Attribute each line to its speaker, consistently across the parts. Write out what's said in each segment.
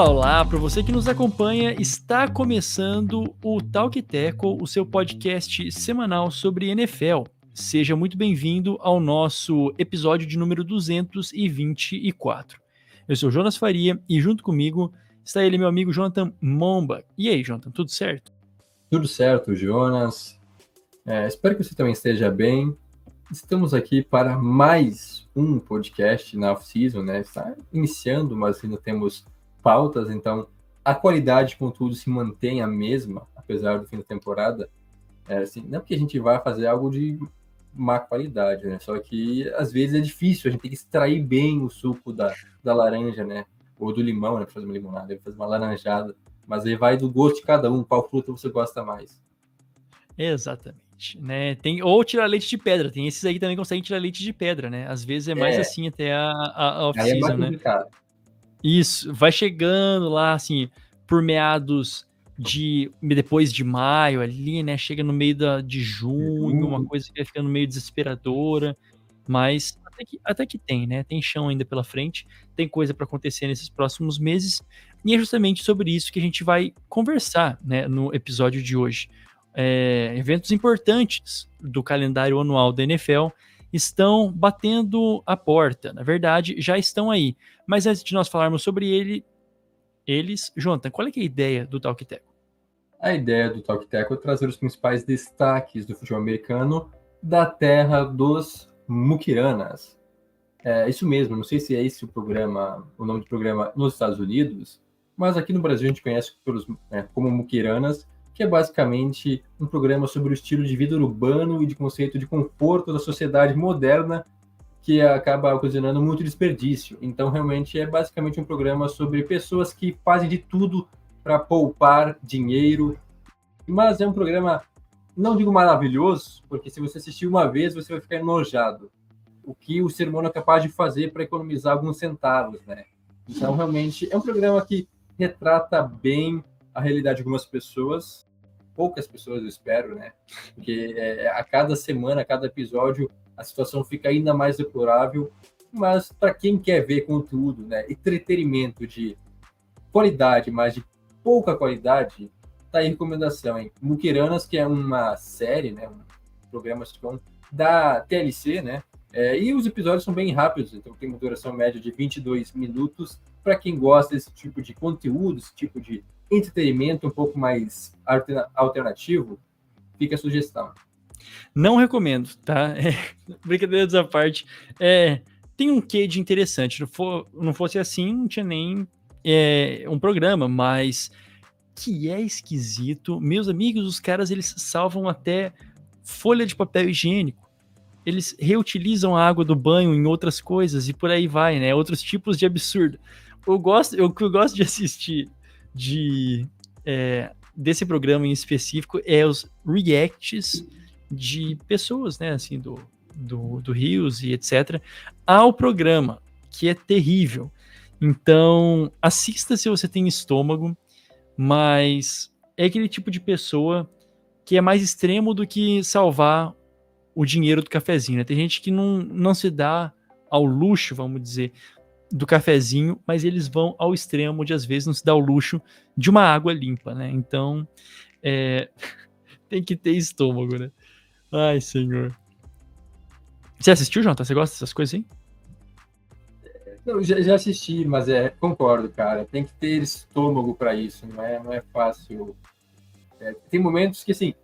Speaker 1: Olá, olá! Para você que nos acompanha, está começando o Talk Tackle, o seu podcast semanal sobre NFL. Seja muito bem-vindo ao nosso episódio de número 224. Eu sou Jonas Faria e junto comigo está ele, meu amigo Jonathan Momba. E aí, Jonathan, tudo certo?
Speaker 2: Tudo certo, Jonas. É, espero que você também esteja bem. Estamos aqui para mais um podcast na off-season, né? Está iniciando, mas ainda temos pautas, então a qualidade, contudo, se mantém a mesma, apesar do fim da temporada. É, assim, não porque a gente vai fazer algo de má qualidade, né? Só que às vezes é difícil, a gente tem que extrair bem o suco da, da laranja, né? Ou do limão, né? Pra fazer uma limonada, fazer uma laranjada. Mas aí vai do gosto de cada um, qual fruta você gosta mais.
Speaker 1: Exatamente, né? Tem, ou tirar leite de pedra, tem esses aí que também conseguem tirar leite de pedra, né? Às vezes é mais é. assim até a, a off-season, é né? Isso, vai chegando lá, assim, por meados de depois de maio ali, né? Chega no meio da, de junho, uma coisa que vai ficando meio desesperadora, mas até que, até que tem, né? Tem chão ainda pela frente, tem coisa para acontecer nesses próximos meses, e é justamente sobre isso que a gente vai conversar, né? No episódio de hoje. É, eventos importantes do calendário anual da NFL estão batendo a porta. Na verdade, já estão aí. Mas antes de nós falarmos sobre ele, eles, Jonathan, qual é, é a ideia do Talk Teco?
Speaker 2: A ideia do Talk Teco é trazer os principais destaques do futebol americano da terra dos Mukiranas. É isso mesmo, não sei se é esse o programa, o nome do programa nos Estados Unidos, mas aqui no Brasil a gente conhece pelos, é, como Mukiranas, que é basicamente um programa sobre o estilo de vida urbano e de conceito de conforto da sociedade moderna que acaba ocasionando muito desperdício. Então, realmente, é basicamente um programa sobre pessoas que fazem de tudo para poupar dinheiro. Mas é um programa, não digo maravilhoso, porque se você assistir uma vez, você vai ficar enojado. O que o ser humano é capaz de fazer para economizar alguns centavos, né? Então, realmente, é um programa que retrata bem a realidade de algumas pessoas, poucas pessoas, eu espero, né? Porque é, a cada semana, a cada episódio, a situação fica ainda mais deplorável. Mas para quem quer ver conteúdo, né, entretenimento de qualidade, mas de pouca qualidade, tá aí recomendação, hein? Muquiranas, que é uma série, né, um programa da TLC, né? É, e os episódios são bem rápidos, então tem uma duração média de 22 minutos. Para quem gosta desse tipo de conteúdo, esse tipo de entretenimento um pouco mais alternativo, fica a sugestão.
Speaker 1: Não recomendo, tá? É, brincadeiras à parte. É, tem um quê de interessante. Não, for, não fosse assim, não tinha nem é, um programa, mas que é esquisito. Meus amigos, os caras eles salvam até folha de papel higiênico. Eles reutilizam a água do banho em outras coisas e por aí vai, né? Outros tipos de absurdo. Eu gosto, eu, eu gosto de assistir de é, desse programa em específico é os reacts de pessoas, né, assim, do, do, do Rios e etc., ao programa, que é terrível. Então, assista se você tem estômago, mas é aquele tipo de pessoa que é mais extremo do que salvar o dinheiro do cafezinho. Né? Tem gente que não, não se dá ao luxo, vamos dizer, do cafezinho, mas eles vão ao extremo de às vezes não se dá o luxo de uma água limpa, né? Então, é... tem que ter estômago, né? Ai, senhor. Você assistiu, Jonathan? Você gosta dessas coisas aí?
Speaker 2: Não, já, já, assisti, mas é, concordo, cara. Tem que ter estômago para isso, não é, não é fácil. É, tem momentos que, assim,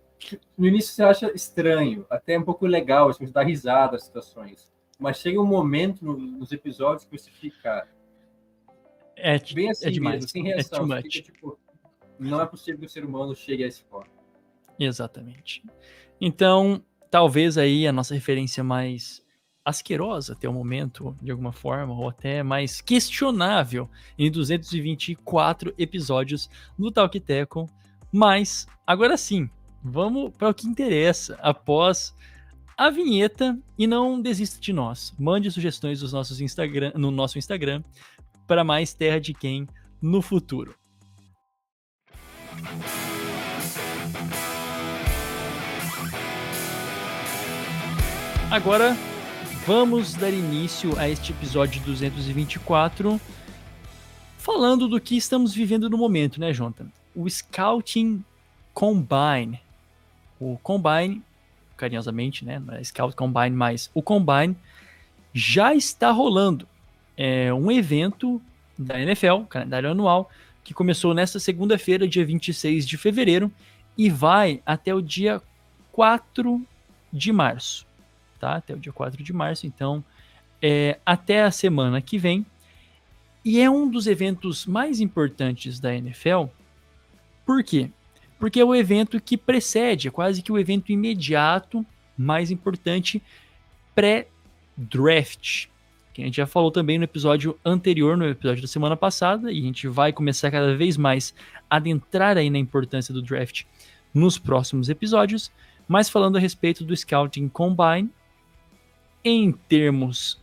Speaker 2: no início você acha estranho, até um pouco legal, assim, você dá risada às situações. Mas chega um momento no, nos episódios que você fica.
Speaker 1: É, bem assim é demais. Mesmo,
Speaker 2: sem reação. É fica, tipo, não é possível que o ser humano chegue a esse ponto.
Speaker 1: Exatamente. Então, talvez aí a nossa referência mais asquerosa até o momento, de alguma forma, ou até mais questionável em 224 episódios no Talk Teco. Mas, agora sim, vamos para o que interessa. Após a vinheta e não desista de nós. Mande sugestões dos nossos Instagram, no nosso Instagram para mais Terra de Quem no futuro. agora vamos dar início a este episódio 224, falando do que estamos vivendo no momento, né, Jonathan? O Scouting Combine. O Combine, carinhosamente, né? Não é Scout Combine, mas o Combine já está rolando. É um evento da NFL, calendário anual, que começou nesta segunda-feira, dia 26 de fevereiro, e vai até o dia 4 de março. Tá? Até o dia 4 de março, então, é, até a semana que vem. E é um dos eventos mais importantes da NFL. Por quê? Porque é o evento que precede, é quase que o evento imediato, mais importante, pré-draft. Que a gente já falou também no episódio anterior, no episódio da semana passada, e a gente vai começar cada vez mais a adentrar aí na importância do draft nos próximos episódios, mas falando a respeito do Scouting Combine, em termos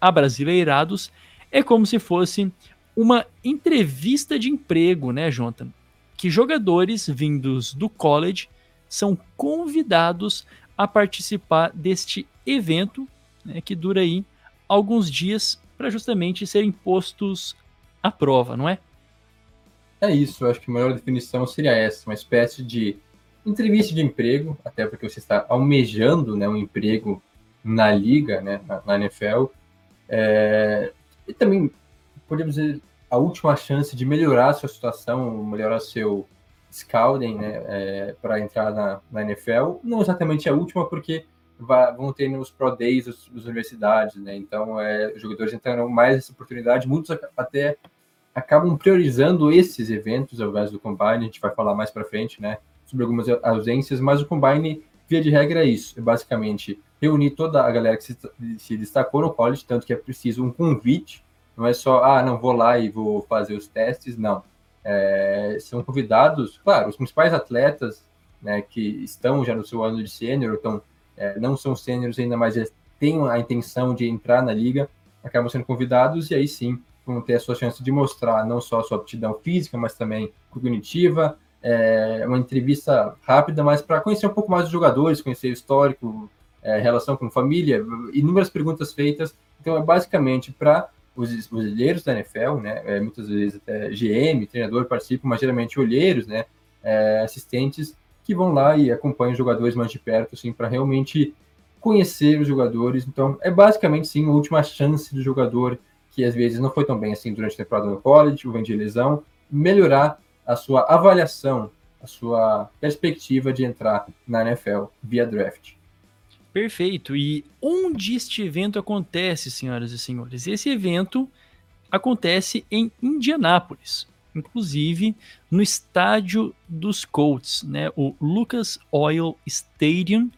Speaker 1: abrasileirados, é como se fosse uma entrevista de emprego, né, Jonathan? Que jogadores vindos do college são convidados a participar deste evento, né, que dura aí alguns dias para justamente serem postos à prova, não é?
Speaker 2: É isso, eu acho que a melhor definição seria essa, uma espécie de entrevista de emprego, até porque você está almejando né, um emprego na liga, né, na, na NFL, é, e também, podemos dizer, a última chance de melhorar a sua situação, melhorar seu scouting né, é, para entrar na, na, NFL, não exatamente a última, porque vai, vão ter nos Pro Days das universidades, né, então é, os jogadores entrarão mais essa oportunidade, muitos até acabam priorizando esses eventos ao invés do Combine, a gente vai falar mais para frente, né, sobre algumas ausências, mas o Combine, via de regra, é isso. É basicamente reunir toda a galera que se, se destacou no college, tanto que é preciso um convite, não é só, ah, não, vou lá e vou fazer os testes, não. É, são convidados, claro, os principais atletas né, que estão já no seu ano de sênior, então é, não são sêniores ainda, mas têm a intenção de entrar na liga, acabam sendo convidados e aí sim vão ter a sua chance de mostrar não só a sua aptidão física, mas também cognitiva, é, uma entrevista rápida, mas para conhecer um pouco mais os jogadores, conhecer o histórico, é, relação com família, inúmeras perguntas feitas. Então, é basicamente para os, os olheiros da NFL, né? É, muitas vezes até GM, treinador participam, mas geralmente olheiros, né? É, assistentes que vão lá e acompanham os jogadores mais de perto, assim, para realmente conhecer os jogadores. Então, é basicamente, sim, a última chance do jogador que às vezes não foi tão bem assim durante a temporada no college, ou vem de lesão, melhorar a sua avaliação, a sua perspectiva de entrar na NFL via draft.
Speaker 1: Perfeito. E onde este evento acontece, senhoras e senhores? Esse evento acontece em Indianápolis, inclusive no estádio dos Colts, né? O Lucas Oil Stadium.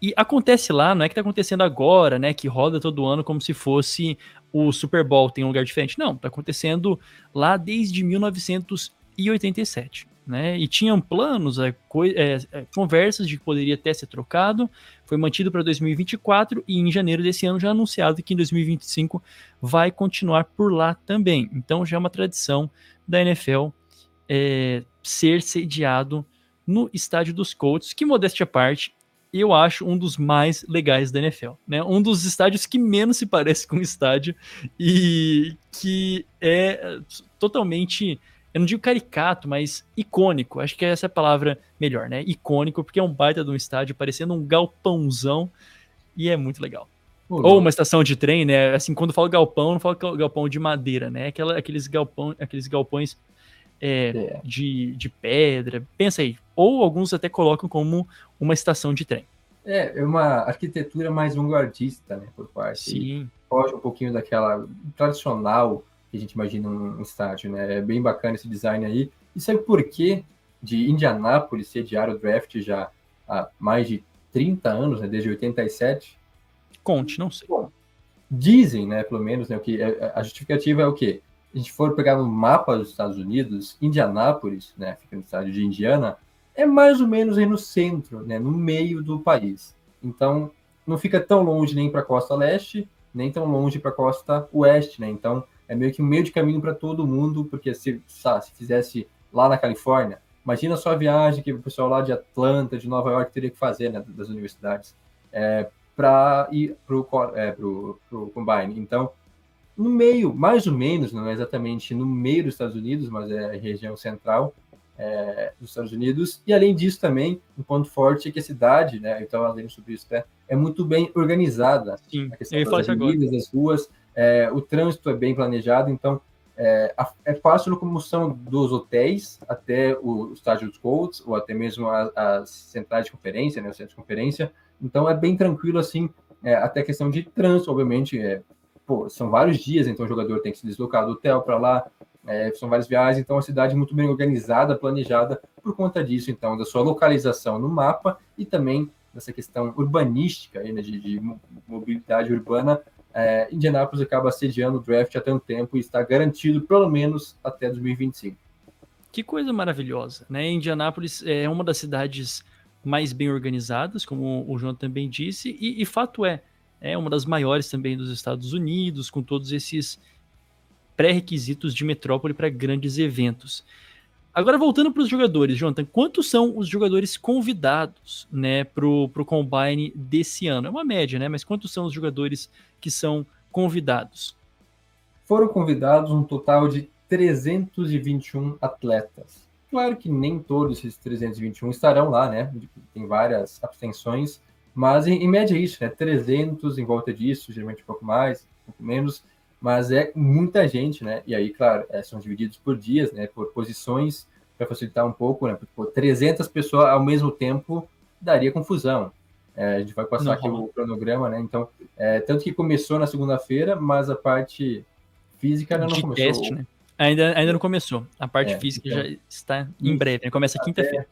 Speaker 1: E acontece lá, não é que está acontecendo agora, né? Que roda todo ano como se fosse o Super Bowl tem um lugar diferente. Não, está acontecendo lá desde 1900 e 87. Né? E tinham planos, é, é, é, conversas de que poderia até ser trocado, foi mantido para 2024 e em janeiro desse ano já anunciado que em 2025 vai continuar por lá também. Então já é uma tradição da NFL é, ser sediado no estádio dos Colts, que modéstia à parte, eu acho um dos mais legais da NFL, né? Um dos estádios que menos se parece com o estádio e que é totalmente eu não digo caricato, mas icônico. Acho que essa é a palavra melhor, né? Icônico, porque é um baita de um estádio, parecendo um galpãozão, e é muito legal. Ou uma estação de trem, né? Assim, quando falo galpão, não falo galpão de madeira, né? Aquela, aqueles, galpão, aqueles galpões é, é. De, de pedra. Pensa aí. Ou alguns até colocam como uma estação de trem.
Speaker 2: É, é uma arquitetura mais vanguardista, né? Por parte.
Speaker 1: Sim.
Speaker 2: Foge um pouquinho daquela tradicional que a gente imagina um, estádio, né? É bem bacana esse design aí. E sabe por que de Indianápolis sediar o draft já há mais de 30 anos, né? Desde 87?
Speaker 1: Conte, não sei. Bom,
Speaker 2: dizem, né? Pelo menos, né? O que é, a justificativa é o quê? A gente for pegar no mapa dos Estados Unidos, Indianápolis, né? Fica no estado de Indiana, é mais ou menos aí no centro, né? No meio do país. Então, não fica tão longe nem para a costa leste, nem tão longe para a costa oeste, né? Então, é meio que um meio de caminho para todo mundo, porque se, sabe, se fizesse lá na Califórnia, imagina só a viagem que o pessoal lá de Atlanta, de Nova York teria que fazer, né, das universidades. É, para ir para o é, pro, pro Combine. Então, no meio, mais ou menos, não é exatamente no meio dos Estados Unidos, mas é a região central é, dos Estados Unidos. E além disso, também, um ponto forte é que a cidade, né, eu estava lendo sobre isso, né, é muito bem organizada.
Speaker 1: Sim,
Speaker 2: a questão das avenidas, das ruas, é, o trânsito é bem planejado, então é, é fácil a locomoção dos hotéis até o estádio dos Colts, ou até mesmo as, centrais de conferência, né, o centro de conferência. Então é bem tranquilo assim, é, até questão de trânsito, obviamente, é, pô, são vários dias, então o jogador tem que se deslocar do hotel para lá, é, são várias viagens, então a cidade é muito bem organizada, planejada por conta disso, então, da sua localização no mapa e também dessa questão urbanística, né, de, de mobilidade urbana é, Indianápolis acaba sediando o draft há tanto tempo e está garantido pelo menos até 2025.
Speaker 1: Que coisa maravilhosa, né? Indianápolis é uma das cidades mais bem organizadas, como o João também disse, e, e fato é, é uma das maiores também dos Estados Unidos, com todos esses pré-requisitos de metrópole para grandes eventos. Agora, voltando para os jogadores, Jonathan, quantos são os jogadores convidados né, para o Combine desse ano? É uma média, né? Mas quantos são os jogadores que são convidados?
Speaker 2: Foram convidados um total de 321 atletas. Claro que nem todos esses 321 estarão lá, né? Tem várias abstenções, mas em, em média é isso, né? 300 em volta disso, geralmente um pouco mais, um pouco menos mas é muita gente, né? E aí, claro, é, são divididos por dias, né? Por posições, para facilitar um pouco, né? Porque pô, 300 pessoas ao mesmo tempo daria confusão. É, a gente vai passar não, aqui o cronograma, né? Então, é, tanto que começou na segunda-feira, mas a parte física ainda não começou. Teste, né?
Speaker 1: Ainda, ainda não começou. A parte é, física então, já está em breve, né? Começa quinta-feira.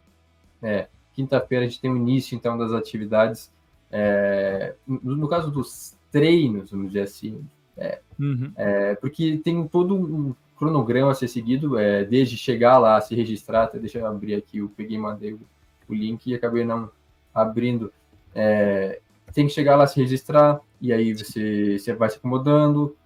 Speaker 2: É, quinta-feira a gente tem o início, então, das atividades. É, no, no, caso dos treinos, vamos dizer assim, é, uhum. é, porque tem todo um cronograma a ser seguido, é, desde chegar lá, se registrar, até deixa eu abrir aqui, eu peguei e mandei o, o link e acabei não abrindo. É, tem que chegar lá, se registrar, e aí você, você vai se acomodando,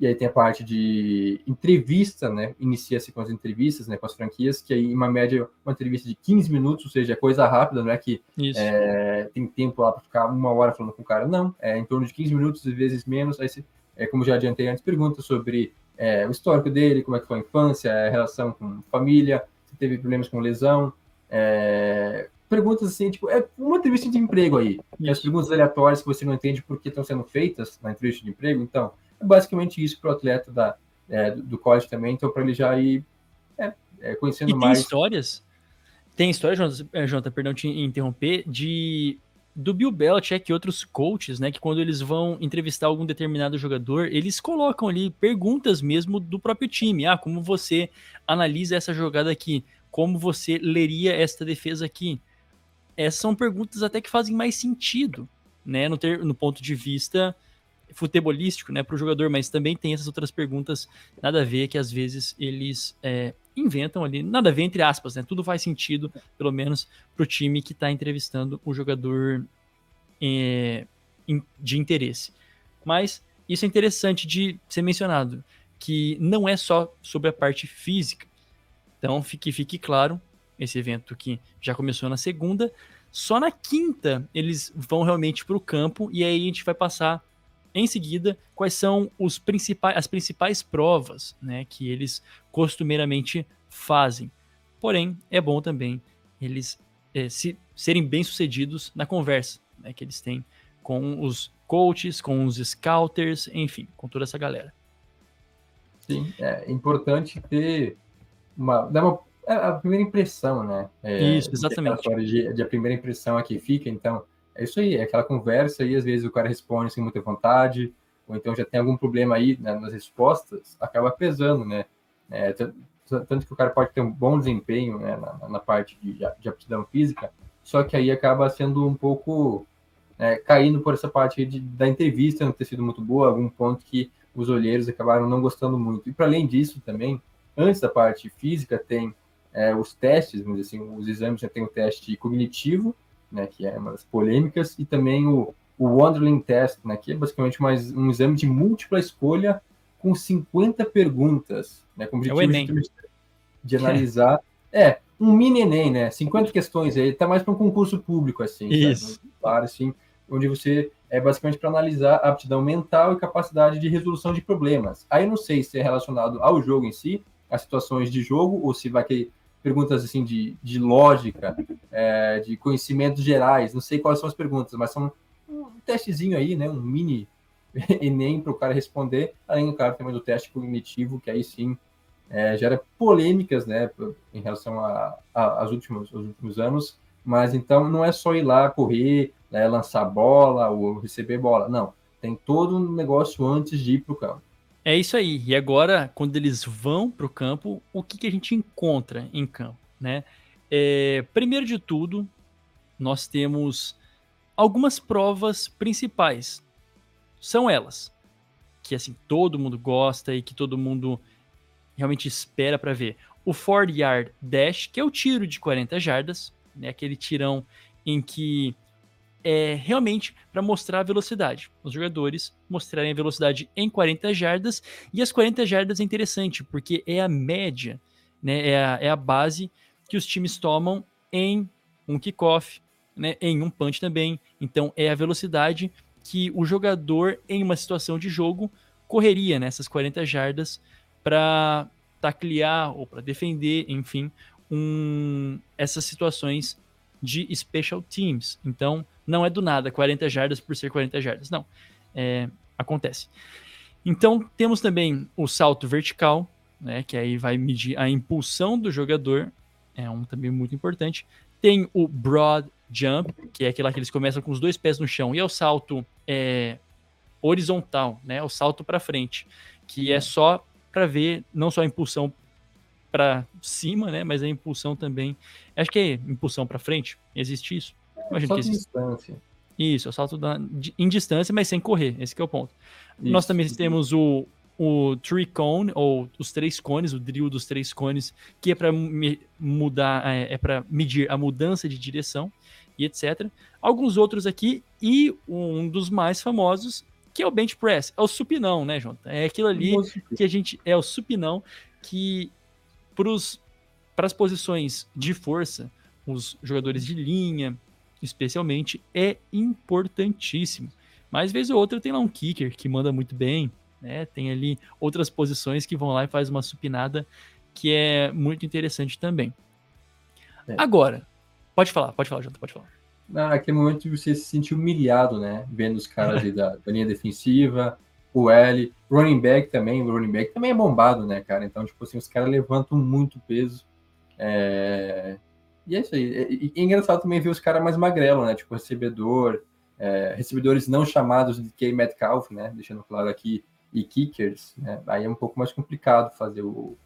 Speaker 2: e aí tem a parte de entrevista, né? Inicia-se com as entrevistas, né? Com as franquias, que aí, em uma média, uma entrevista de 15 minutos, ou seja, é coisa rápida, não é que é, tem tempo lá para ficar uma hora falando com o cara, não. É em torno de 15 minutos, às vezes menos, aí você é, como já adiantei antes, pergunta sobre é, o histórico dele, como é que foi a infância, a relação com família, se teve problemas com lesão, é, perguntas assim, tipo, é uma entrevista de emprego aí. E as perguntas aleatórias que você não entende por que estão sendo feitas na entrevista de emprego, então, é basicamente isso para o atleta da, é, do college também, então para ele já ir é, é, conhecendo
Speaker 1: e
Speaker 2: mais.
Speaker 1: Tem histórias? Tem histórias, Jonathan, Jonathan, perdão te interromper, de do Bill Belichick e outros coaches, né, que quando eles vão entrevistar algum determinado jogador, eles colocam ali perguntas mesmo do próprio time. Ah, como você analisa essa jogada aqui? Como você leria esta defesa aqui? Essas são perguntas até que fazem mais sentido, né, no, ter, no ponto de vista futebolístico, né, para o jogador, mas também tem essas outras perguntas nada a ver que às vezes eles é, inventam ali, nada a ver entre aspas, né? Tudo faz sentido, pelo menos para o time que está entrevistando o jogador é, de interesse. Mas isso é interessante de ser mencionado, que não é só sobre a parte física. Então, fique, fique claro, esse evento que já começou na segunda, só na quinta eles vão realmente para o campo e aí a gente vai passar em seguida, quais são os principais, as principais provas né, que eles costumeiramente fazem. Porém, é bom também eles é, se, serem bem-sucedidos na conversa né, que eles têm com os coaches, com os scouters, enfim, com toda essa galera.
Speaker 2: Sim, é importante ter uma, dar uma é, a primeira impressão, né?
Speaker 1: É, Isso, exatamente.
Speaker 2: De, de, a primeira impressão aqui fica, então é isso aí, é aquela conversa e às vezes o cara responde sem muita vontade, ou então já tem algum problema aí né, nas respostas, acaba pesando, né? É, tanto que o cara pode ter um bom desempenho né, na, na, parte de, de, aptidão física, só que aí acaba sendo um pouco é, caindo por essa parte de, da entrevista não ter sido muito boa, algum ponto que os olheiros acabaram não gostando muito. E para além disso também, antes da parte física, tem é, os testes, vamos dizer assim, os exames já tem o teste cognitivo, né, que é uma das polêmicas, e também o, o Wonderling Test, né, que é basicamente mais um exame de múltipla escolha com 50 perguntas, né, com o
Speaker 1: é objetivo
Speaker 2: é de, de, analisar. É, um mini Enem, né? 50 questões aí, tá mais para um concurso público, assim.
Speaker 1: Isso.
Speaker 2: Claro, assim. onde você é basicamente para analisar a aptidão mental e capacidade de resolução de problemas. Aí não sei se é relacionado ao jogo em si, às situações de jogo, ou se vai ter perguntas assim de, de lógica, é, de conhecimentos gerais, não sei quais são as perguntas, mas são um testezinho aí, né, um mini Enem para o cara responder, além, claro, também do teste cognitivo, que aí sim é, gera polêmicas, né, em relação a, a, aos, últimos, últimos anos, mas então não é só ir lá correr, né, lançar bola ou receber bola, não, tem todo um negócio antes de ir para o campo.
Speaker 1: É isso aí. E agora, quando eles vão para o campo, o que, que a gente encontra em campo, né? É, primeiro de tudo, nós temos algumas provas principais. São elas que assim todo mundo gosta e que todo mundo realmente espera para ver. O 40 Yard Dash, que é o tiro de 40 jardas, né? Aquele tirão em que é realmente para mostrar a velocidade. Os jogadores mostrarem a velocidade em 40 jardas, e as 40 jardas é interessante, porque é a média, né, é, a, é a base que os times tomam em um kickoff, né, em um punch também. Então é a velocidade que o jogador, em uma situação de jogo, correria nessas 40 jardas para taclear ou para defender, enfim, um, essas situações de special teams. Então, não é do nada 40 jardas por ser 40 jardas. Não. É, acontece. Então, temos também o salto vertical, né, que aí vai medir a impulsão do jogador, é um também muito importante. Tem o broad jump, que é aquele que eles começam com os dois pés no chão, e é o salto é, horizontal, né, o salto para frente, que é só para ver não só a impulsão para cima, né? Mas a impulsão também. Acho que é impulsão para frente. Existe isso?
Speaker 2: Imagino que existe. distância.
Speaker 1: Isso, é o salto da, em distância, mas sem correr. Esse é o ponto. Isso. Nós também temos o, o tree cone, ou os três cones, o drill dos três cones, que é para mudar, é, é para medir a mudança de direção e etc. Alguns outros aqui, e um dos mais famosos, que é o bench press, é o supinão, né, Jonathan? É aquilo ali que a gente. É o supinão que para as posições de força, os jogadores de linha, especialmente, é importantíssimo. Mas vez ou outra tem lá um kicker que manda muito bem, né? Tem ali outras posições que vão lá e faz uma supinada que é muito interessante também. É. Agora, pode falar, pode falar, Jota, pode falar.
Speaker 2: Naquele momento de você se sentir humilhado, né? Vendo os caras da, da linha defensiva, o L, running back também, o running back também é bombado, né, cara? Então, tipo assim, os caras levantam muito peso. É... E é isso aí. E é engraçado também ver os caras mais magrelo, né? Tipo, recebedor, é... recebedores não chamados de K Metcalf, né? Deixando claro aqui, e kickers, né? Aí é um pouco mais complicado fazer o.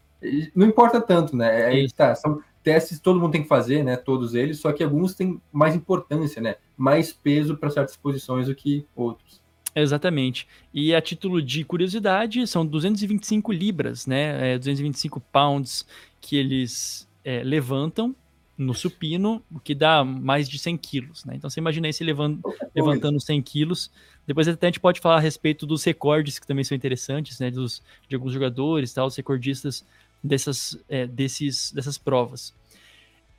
Speaker 2: Não importa tanto, né? Aí tá, são testes todo mundo tem que fazer, né? Todos eles, só que alguns têm mais importância, né? Mais peso para certas posições do que outros.
Speaker 1: Exatamente. E a título de curiosidade, são 225 libras, né? É, 225 pounds que eles é, levantam no supino, o que dá mais de 100 quilos, né? Então você imagina aí se levando, levantando 100 quilos. Depois até a gente pode falar a respeito dos recordes, que também são interessantes, né? Dos, de alguns jogadores, tal, os recordistas dessas, é, desses, dessas provas.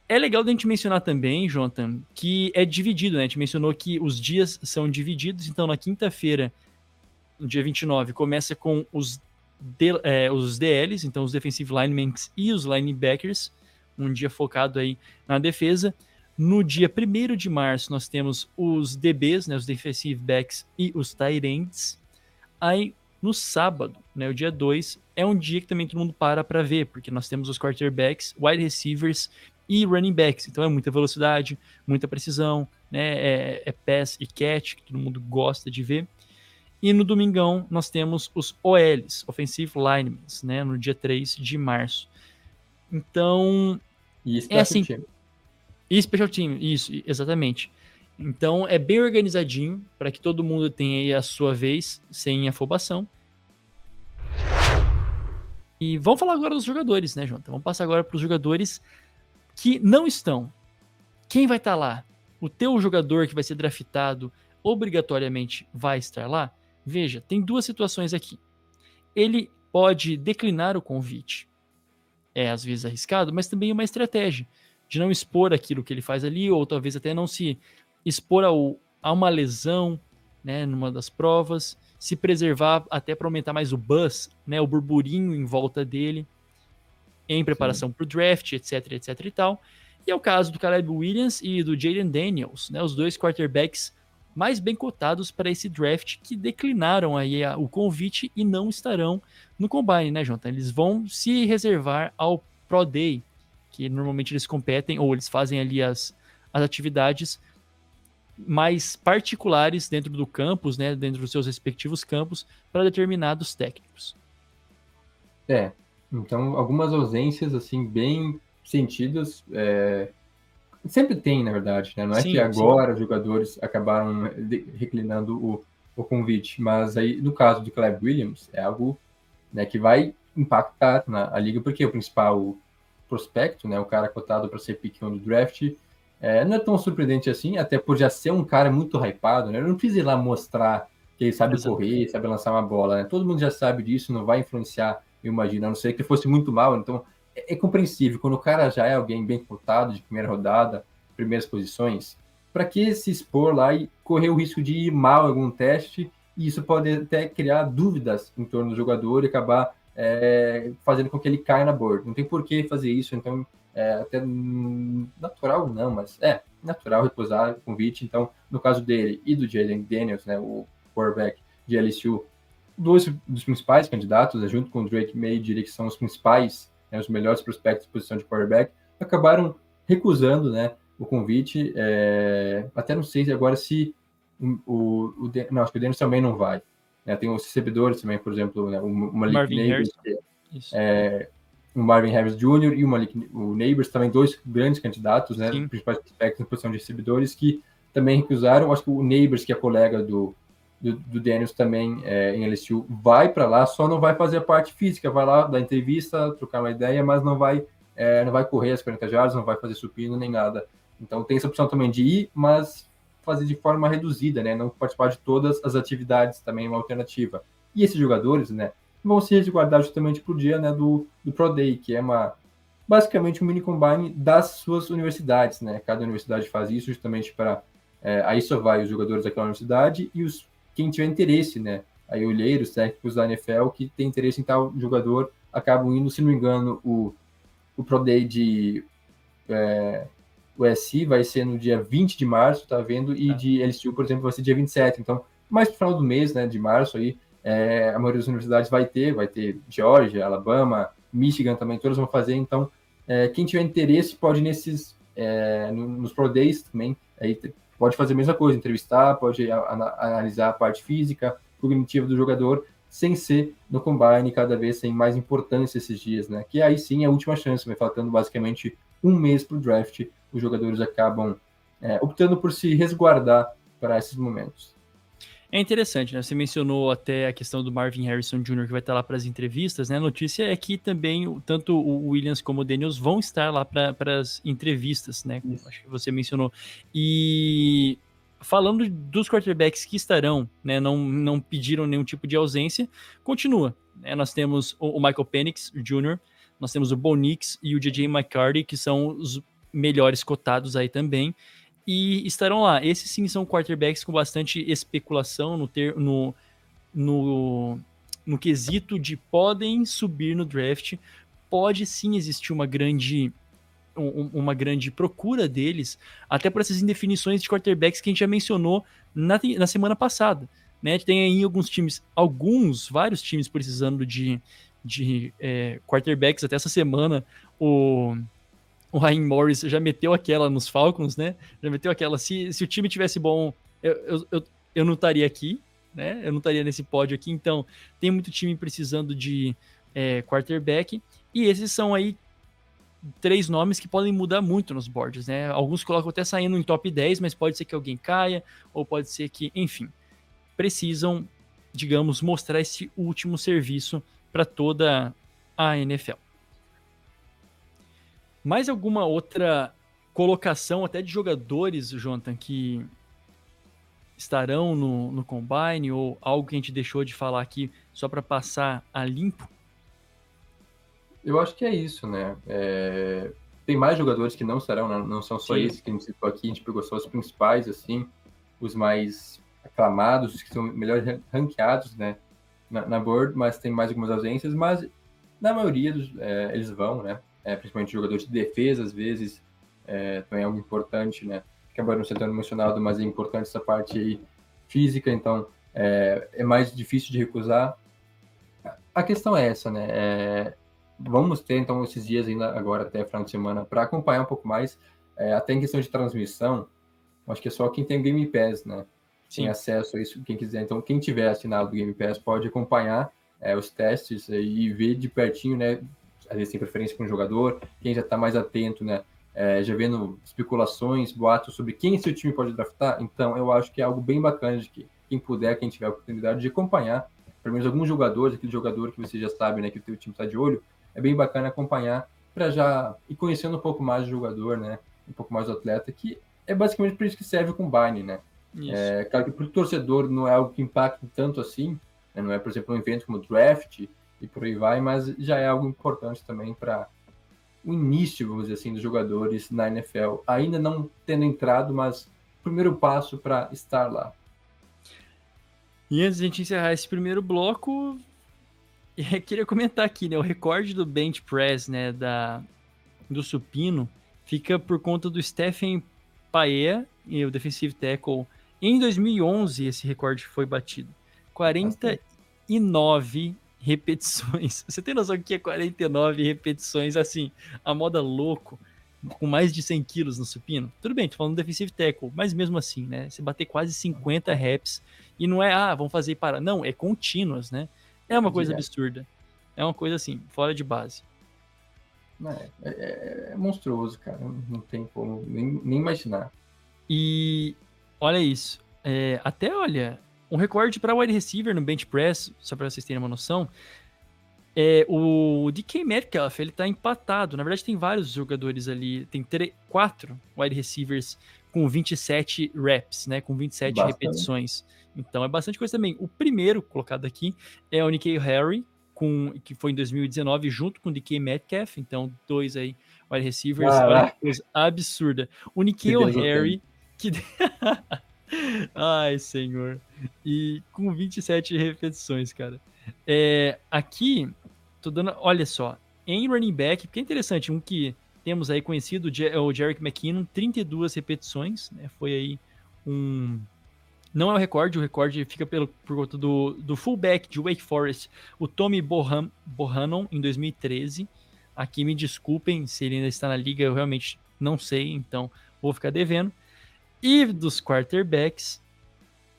Speaker 1: É legal a gente mencionar também, Jonathan, que é dividido, né? A gente mencionou que os dias são divididos, então na quinta-feira, no dia 29, começa com os, D, é, os DLs, então os Defensive Linemen e os Linebackers, um dia focado aí na defesa. No dia 1 de março, nós temos os DBs, né, os Defensive Backs e os Tight Ends. Aí, no sábado, né, o dia 2, é um dia que também todo mundo para para ver, porque nós temos os quarterbacks, wide receivers e running backs. Então é muita velocidade, muita precisão, né? É, é pass e catch, que todo mundo gosta de ver. E no domingão nós temos os OLs, Offensive Linemen, né? No dia 3 de março. Então.
Speaker 2: E é assim.
Speaker 1: Team. E Special Team, isso, exatamente. Então é bem organizadinho para que todo mundo tenha a sua vez, sem afobação. E vamos falar agora dos jogadores, né? Então, vamos passar agora para os jogadores que não estão. Quem vai estar tá lá? O teu jogador que vai ser draftado obrigatoriamente vai estar lá? Veja, tem duas situações aqui. Ele pode declinar o convite. É às vezes arriscado, mas também é uma estratégia de não expor aquilo que ele faz ali, ou talvez até não se expor ao, há uma lesão, né, numa das provas, se preservar até para aumentar mais o buzz, né, o burburinho em volta dele, em preparação para o draft, etc, etc e tal. E é o caso do Caleb Williams e do Jaden Daniels, né, os dois quarterbacks mais bem cotados para esse draft que declinaram aí a, o convite e não estarão no combine, né, Jonathan? Eles vão se reservar ao Pro Day, que normalmente eles competem ou eles fazem ali as, as atividades mais particulares dentro do campus, né, dentro dos seus respectivos campos, para determinados técnicos.
Speaker 2: É, então algumas ausências assim bem sentidas, é, sempre tem na verdade, né? Não é sim, que agora sim. os jogadores acabaram reclinando o, o convite, mas aí no caso do Caleb Williams é algo né, que vai impactar na liga porque o principal prospecto, né, o cara cotado para ser pick 1 do draft, é, não é tão surpreendente assim, até por já ser um cara muito hypado, né? Não precisa ir lá mostrar que ele sabe Exato. correr, sabe lançar uma bola, né? Todo mundo já sabe disso, não vai influenciar, eu imagino, a não ser que fosse muito mal. Então, é, é compreensível. Quando o cara já é alguém bem cotado, de primeira rodada, primeiras posições, para que se expor lá e correr o risco de ir mal em algum teste? E isso pode até criar dúvidas em torno do jogador e acabar é, fazendo com que ele caia na board. Não tem por que fazer isso, então é, até natural não, mas é natural recusar o convite. Então, no caso dele e do Jalen Daniels, né, o quarterback de LSU, dois dos principais candidatos, né, junto com o Drake May, diria que são os principais, né, os melhores prospectos de posição de quarterback, acabaram recusando né, o convite. É, até não sei agora se o, o, o não, acho que o Daniels também não vai. Né, tem os recebedores também, por exemplo, né, o Malik Neighbors, é, o Marvin Harris Jr. e o Malik o Neighbors, também dois grandes candidatos, né, Sim. principais aspectos na posição de recebedores, que também recusaram. Acho que o Neighbors, que é colega do, do, do Daniels também é, em LSU, vai para lá, só não vai fazer a parte física, vai lá dar entrevista, trocar uma ideia, mas não vai, é, não vai correr as 40 jardas, não vai fazer supino nem nada. Então tem essa opção também de ir, mas fazer de forma reduzida, né, não participar de todas as atividades, também uma alternativa. E esses jogadores, né, vão se resguardar justamente para o dia né, do, do Pro Day, que é uma basicamente um mini combine das suas universidades, né? Cada universidade faz isso justamente para é, aí só vai os jogadores daquela universidade e os quem tiver interesse, né? Aí olheiros, técnicos da NFL que tem interesse em tal jogador acabam indo, se não me engano, o, o Pro Day de é, USC vai ser no dia 20 de março, tá vendo? E é. de LSU, por exemplo, vai ser dia 27. Então, mais pro final do mês, né, de março aí, é, a maioria das universidades vai ter, vai ter Georgia, Alabama, Michigan também, todas vão fazer. Então, é, quem tiver interesse pode nesses, é, nos Pro Days também, aí pode fazer a mesma coisa, entrevistar, pode analisar a parte física, cognitiva do jogador, sem ser no combine, cada vez sem mais importância esses dias, né? Que aí sim é a última chance, vai faltando basicamente um mês para o draft, os jogadores acabam é, optando por se resguardar para esses momentos.
Speaker 1: É interessante, né? Você mencionou até a questão do Marvin Harrison Jr., que vai estar lá para as entrevistas, né? A notícia é que também tanto o Williams como o Daniels vão estar lá para as entrevistas, né? Isso. Acho que você mencionou. E falando dos quarterbacks que estarão, né? Não, não pediram nenhum tipo de ausência, continua. Né? Nós temos o, Michael Penix Jr., nós temos o Bo Nix e o DJ McCarty, que são os melhores cotados aí também e estarão lá. Esses sim são quarterbacks com bastante especulação no, ter, no, no, no quesito de podem subir no draft. Pode sim existir uma grande uma grande procura deles, até por essas indefinições de quarterbacks que a gente já mencionou na, na semana passada. Né? Tem aí alguns times, alguns, vários times precisando de, de é, quarterbacks. Até essa semana, o, o Ryan Morris já meteu aquela nos Falcons, né? Já meteu aquela. Se, se o time tivesse bom, eu, eu, eu, eu não estaria aqui, né? Eu não estaria nesse pódio aqui. Então, tem muito time precisando de é, quarterback. E esses são aí três nomes que podem mudar muito nos boards, né? Alguns colocam até saindo em top 10, mas pode ser que alguém caia, ou pode ser que, enfim, precisam, digamos, mostrar esse último serviço para toda a NFL. Mais alguma outra colocação até de jogadores, Jonathan, que estarão no, no Combine ou algo que a gente deixou de falar aqui só para passar a limpo?
Speaker 2: Eu acho que é isso, né? É... Tem mais jogadores que não estarão, né? não são só Sim. esses que a gente citou aqui, a gente pegou só os principais, assim. os mais aclamados, os que são melhores ranqueados, né, na, na board, mas tem mais algumas ausências, mas na maioria dos, é, eles vão, né, é, principalmente jogadores de defesa, às vezes, é, também é algo importante, né, acabaram não sendo mencionado, mas é importante essa parte aí física, então é, é mais difícil de recusar. A questão é essa, né, é, vamos ter então esses dias ainda agora até final de semana para acompanhar um pouco mais, é, até em questão de transmissão, acho que é só quem tem Game Pass, né, tem acesso a isso, quem quiser. Então, quem tiver assinado o Game Pass pode acompanhar é, os testes e ver de pertinho, né? Às vezes tem preferência para um jogador, quem já está mais atento, né? É, já vendo especulações, boatos sobre quem seu time pode draftar. Então, eu acho que é algo bem bacana de que quem puder, quem tiver a oportunidade de acompanhar, pelo menos alguns jogadores, aquele jogador que você já sabe, né, que o teu time está de olho, é bem bacana acompanhar para já ir conhecendo um pouco mais do jogador, né? Um pouco mais do atleta, que é basicamente por isso que serve o Combine, né? É, claro que para o torcedor não é algo que impacte tanto assim, né? não é, por exemplo, um evento como o draft e por aí vai, mas já é algo importante também para o início, vamos dizer assim, dos jogadores na NFL, ainda não tendo entrado, mas primeiro passo para estar lá.
Speaker 1: E antes de a gente encerrar esse primeiro bloco, eu queria comentar aqui, né, o recorde do bench press, né, da, do supino, fica por conta do Stephen Paea, o defensive tackle em 2011, esse recorde foi batido. 49 repetições. Você tem noção que é 49 repetições, assim, a moda louco, com mais de 100 quilos no supino? Tudo bem, tô falando defensive tackle, mas mesmo assim, né? Você bater quase 50 reps e não é, ah, vamos fazer para. Não, é contínuas, né? É uma coisa absurda. É uma coisa assim, fora de base.
Speaker 2: É, é, é monstruoso, cara. Não tem como nem, nem imaginar.
Speaker 1: E Olha isso. É, até, olha, um recorde para wide receiver no bench press, só para vocês terem uma noção, é, o DK Metcalf, ele tá empatado. Na verdade, tem vários jogadores ali. Tem quatro wide receivers com 27 reps, né? Com 27 Bastante. repetições. Então é bastante coisa também. O primeiro colocado aqui é o Nikkei Harry, com, que foi em 2019, junto com o DK Metcalf. Então, dois aí wide receivers. Olha que coisa absurda. O Nikkei Harry que... Ai, senhor. E com 27 repetições, cara. É, aqui, tô dando. Olha só. Em running back, porque é interessante, um que temos aí conhecido, o Jerick McKinnon, 32 repetições, né? Foi aí um. Não é o recorde, o recorde fica pelo, por conta do, do fullback de Wake Forest, o Tommy Bohan, Bohannon, em 2013. Aqui me desculpem se ele ainda está na liga, eu realmente não sei, então vou ficar devendo. E dos quarterbacks,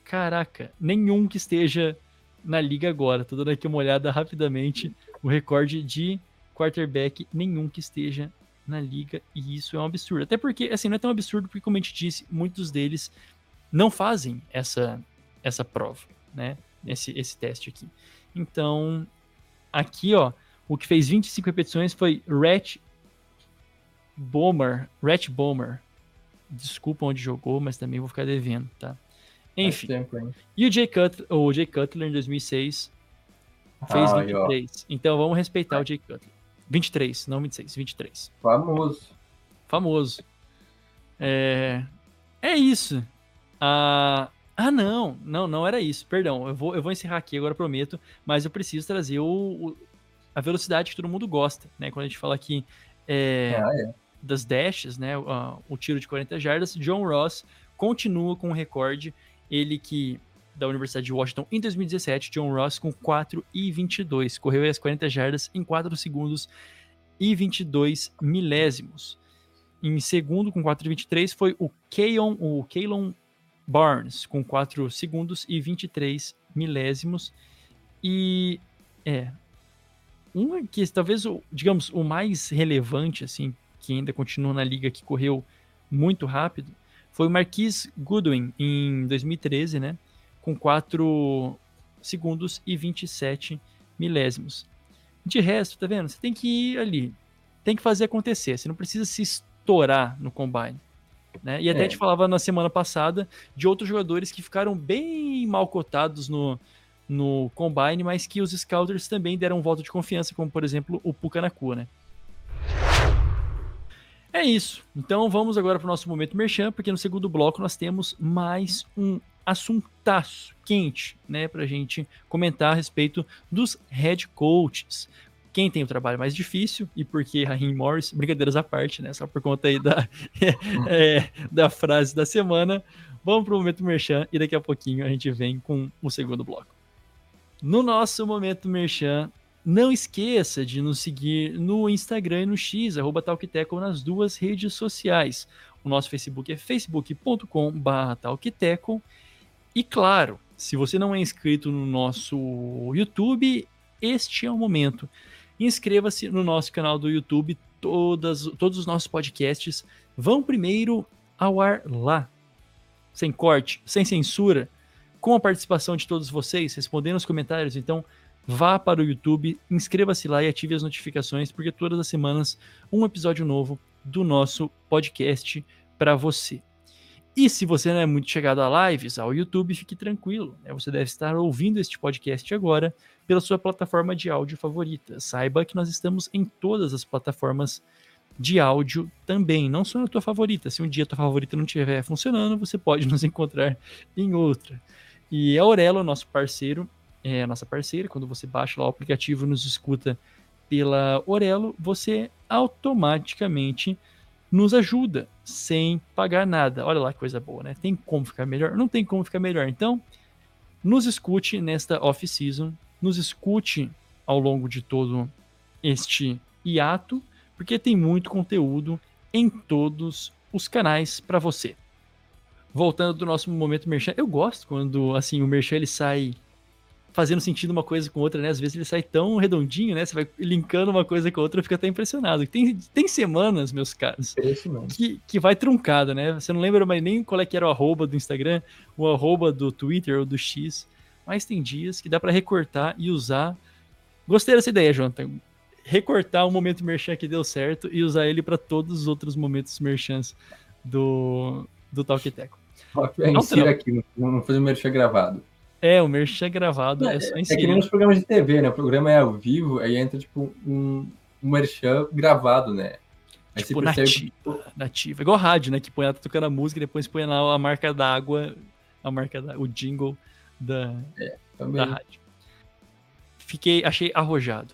Speaker 1: caraca, nenhum que esteja na liga agora. Tô dando aqui uma olhada rapidamente. O recorde de quarterback, nenhum que esteja na liga. E isso é um absurdo. Até porque, assim, não é tão absurdo, porque, como a gente disse, muitos deles não fazem essa, essa prova, né? Esse, esse teste aqui. Então, aqui, ó, o que fez 25 repetições foi Rat Bomber, Rat Bomber, desculpa onde jogou, mas também vou ficar devendo, tá? Enfim. Tempo, e o Jay, Cutler, o Jay Cutler em 2006 fez ah, 23. Então vamos respeitar o Jay Cutler. 23, não 26, 23.
Speaker 2: Famoso.
Speaker 1: Famoso. É, é isso. Ah, ah, não, não, não era isso. Perdão, eu vou, eu vou encerrar aqui agora, prometo. Mas eu preciso trazer o, o a velocidade que todo mundo gosta, né? Quando a gente fala aqui é, ah, é das dashes, né, uh, o tiro de 40 jardas, John Ross continua com o recorde, ele que da Universidade de Washington em 2017, John Ross com 4 e 22, correu as 40 jardas em 4 segundos e 22 milésimos. Em segundo com 4 e 23 foi o Keon, o Keylon Barnes com 4 segundos e 23 milésimos. E é um que talvez digamos o mais relevante assim que ainda continua na liga, que correu muito rápido, foi o Marquis Goodwin em 2013, né? Com 4 segundos e 27 milésimos. De resto, tá vendo? Você tem que ir ali, tem que fazer acontecer. Você não precisa se estourar no combine. Né? E até é. a gente falava na semana passada de outros jogadores que ficaram bem mal cotados no, no combine, mas que os scouters também deram um voto de confiança, como por exemplo o Puka Nakua, né? É isso. Então vamos agora para o nosso momento merchan, porque no segundo bloco nós temos mais um assuntaço quente, né, para a gente comentar a respeito dos head coaches. Quem tem o trabalho mais difícil e porque Raheem Morris, brincadeiras à parte, né, só por conta aí da, é, da frase da semana. Vamos para o momento merchan e daqui a pouquinho a gente vem com o segundo bloco. No nosso momento merchan, não esqueça de nos seguir no Instagram e no X, arroba nas duas redes sociais. O nosso Facebook é facebook.com.br Talkteco. E claro, se você não é inscrito no nosso YouTube, este é o momento. Inscreva-se no nosso canal do YouTube. Todas, todos os nossos podcasts vão primeiro ao ar lá. Sem corte, sem censura, com a participação de todos vocês, respondendo os comentários. Então, vá para o YouTube, inscreva-se lá e ative as notificações, porque todas as semanas um episódio novo do nosso podcast para você. E se você não é muito chegado a lives, ao YouTube, fique tranquilo. Né? Você deve estar ouvindo este podcast agora pela sua plataforma de áudio favorita. Saiba que nós estamos em todas as plataformas de áudio também, não só na tua favorita. Se um dia a tua favorita não estiver funcionando, você pode nos encontrar em outra. E a Aurelo, nosso parceiro, é a nossa parceira. Quando você baixa lá o aplicativo e nos escuta pela Orelo, você automaticamente nos ajuda sem pagar nada. Olha lá que coisa boa, né? Tem como ficar melhor? Não tem como ficar melhor. Então, nos escute nesta off-season, nos escute ao longo de todo este hiato, porque tem muito conteúdo em todos os canais para você. Voltando do nosso momento merchan, eu gosto quando assim o merchan ele sai fazendo sentido uma coisa com outra, né? Às vezes ele sai tão redondinho, né? Você vai linkando uma coisa com a outra, fica até impressionado. Tem, tem semanas, meus caros, que, que vai truncado, né? Você não lembra mais nem qual é que era o arroba do Instagram, o arroba do Twitter ou do X, mas tem dias que dá para recortar e usar. Gostei dessa ideia, Jonathan. Recortar o momento merchan que deu certo e usar ele para todos os outros momentos merchans do, do Talk Teco.
Speaker 2: Insira aqui, não fazer um merchan gravado.
Speaker 1: É, o merch é gravado, é, é só
Speaker 2: inserir. É que nem nos programas de TV, né? O programa é ao vivo, aí entra, tipo, um, um merchan gravado, né?
Speaker 1: Aí tipo, percebe... nativa, nativa. Igual rádio, né? Que põe ela tocando a música e depois põe lá a marca d'água, a marca da, o jingle da, é, da rádio. Fiquei, achei arrojado.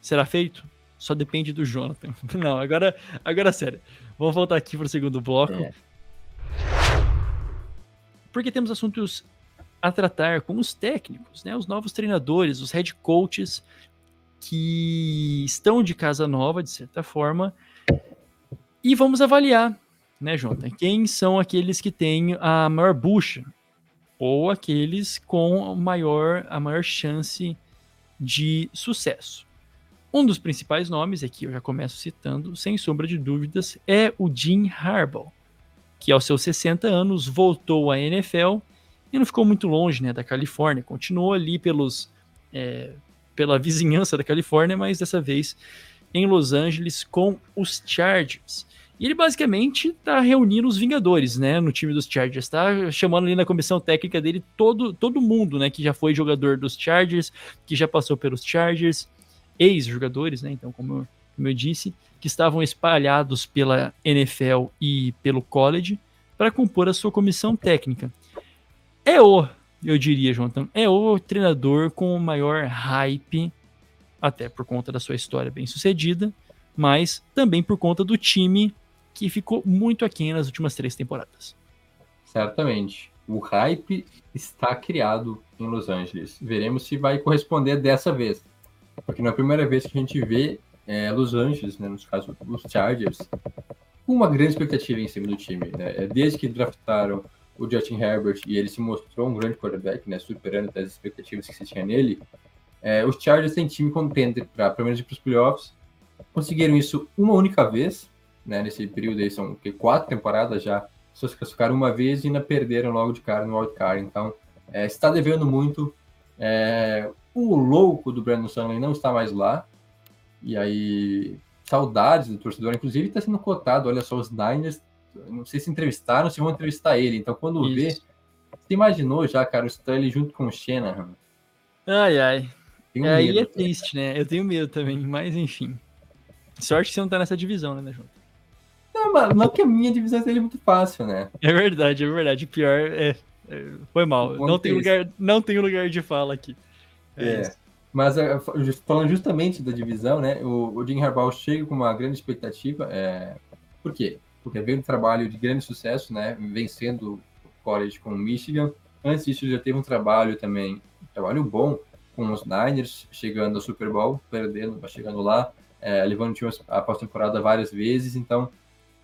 Speaker 1: Será feito? Só depende do Jonathan. Não, agora, agora sério. Vamos voltar aqui para o segundo bloco. É. Porque temos assuntos a tratar com os técnicos, né, os novos treinadores, os head coaches que estão de casa nova, de certa forma, e vamos avaliar, né, Jonathan, quem são aqueles que têm a maior bucha ou aqueles com maior, a maior chance de sucesso. Um dos principais nomes, aqui eu já começo citando, sem sombra de dúvidas, é o Jim Harbaugh, que aos seus 60 anos voltou à NFL e não ficou muito longe né, da Califórnia, continuou ali pelos, é, pela vizinhança da Califórnia, mas dessa vez em Los Angeles com os Chargers. E ele basicamente está reunindo os Vingadores, né, no time dos Chargers, está chamando ali na comissão técnica dele todo, todo mundo, né, que já foi jogador dos Chargers, que já passou pelos Chargers, ex-jogadores, né, então como eu, como eu disse, que estavam espalhados pela NFL e pelo college para compor a sua comissão técnica é o, eu diria, Jonathan, é o treinador com o maior hype, até por conta da sua história bem sucedida, mas também por conta do time que ficou muito aquém nas últimas três temporadas.
Speaker 2: Certamente. O hype está criado em Los Angeles. Veremos se vai corresponder dessa vez. Porque não é a primeira vez que a gente vê é, Los Angeles, né, nos casos os Chargers, uma grande expectativa em cima do time. Né? Desde que draftaram o Justin Herbert e ele se mostrou um grande quarterback, né, superando as expectativas que se tinha nele, é, os Chargers têm time contender para pelo menos para os playoffs. Conseguiram isso uma única vez, né, nesse período aí, são que, quatro temporadas já, só se classificaram uma vez e ainda perderam logo de cara no wildcard. Então, é, está devendo muito. É, o louco do Brandon Stanley não está mais lá. E aí, saudades do torcedor. Inclusive, está sendo cotado. Olha só, os Niners não sei se entrevistaram, se vão entrevistar ele. Então, quando Isso. vê, você imaginou já, cara, o Stanley junto com o Shanahan?
Speaker 1: Ai, ai. Um é, aí é triste, né? Eu tenho medo também, mas enfim. Sorte que você não tá nessa divisão, né, Junto?
Speaker 2: Não, não que a minha divisão seja muito fácil, né?
Speaker 1: É verdade, é verdade. Pior é. é foi mal. Não tem, lugar, não tem lugar de fala aqui.
Speaker 2: É. é. Mas é, falando justamente da divisão, né? O, o Jim Harbaugh chega com uma grande expectativa. É... Por quê? Porque veio um trabalho de grande sucesso, né? Vencendo o college com o Michigan. Antes disso, já teve um trabalho também, um trabalho bom com os Niners, chegando ao Super Bowl, perdendo, chegando lá, é, levando o time a pós-temporada várias vezes. Então,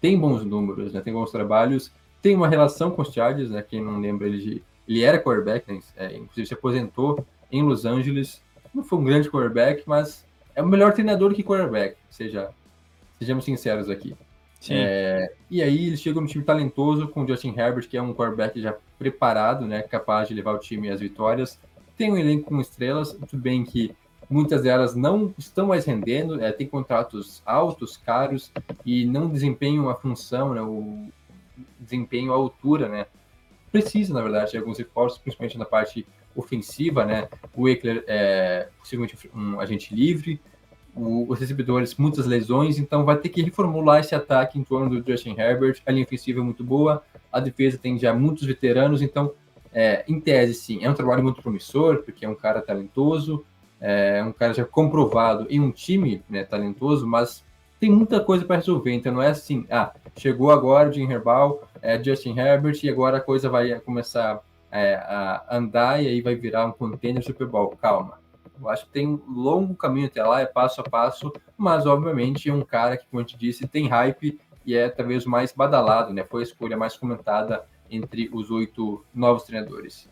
Speaker 2: tem bons números, né? Tem bons trabalhos. Tem uma relação com os Chargers, né? Quem não lembra, ele, ele era quarterback, né? É, inclusive se aposentou em Los Angeles não foi um grande quarterback, mas é o melhor treinador que quarterback, seja, sejamos sinceros aqui. É, e aí ele chega no time talentoso com o Justin Herbert, que é um quarterback já preparado, né, capaz de levar o time às vitórias. Tem um elenco com estrelas, tudo bem que muitas delas não estão mais rendendo, é, tem contratos altos, caros e não desempenham a função, né, o desempenho à altura, né. Precisa, na verdade, de alguns reforços, principalmente na parte ofensiva, né? O Eckler é possivelmente um agente livre, o, os recebedores muitas lesões, então vai ter que reformular esse ataque em torno do Justin Herbert. A linha ofensiva é muito boa, a defesa tem já muitos veteranos, então, é, em tese, sim, é um trabalho muito promissor, porque é um cara talentoso, é um cara já comprovado em um time né, talentoso, mas tem muita coisa para resolver, então não é assim, ah, chegou agora o Jim Herbal, é Justin Herbert, e agora a coisa vai começar é, a andar e aí vai virar um container Super Bowl. Calma. Eu acho que tem um longo caminho até lá, é passo a passo, mas obviamente é um cara que, como eu te disse, tem hype e é talvez mais badalado, né? Foi a escolha mais comentada entre os oito novos treinadores.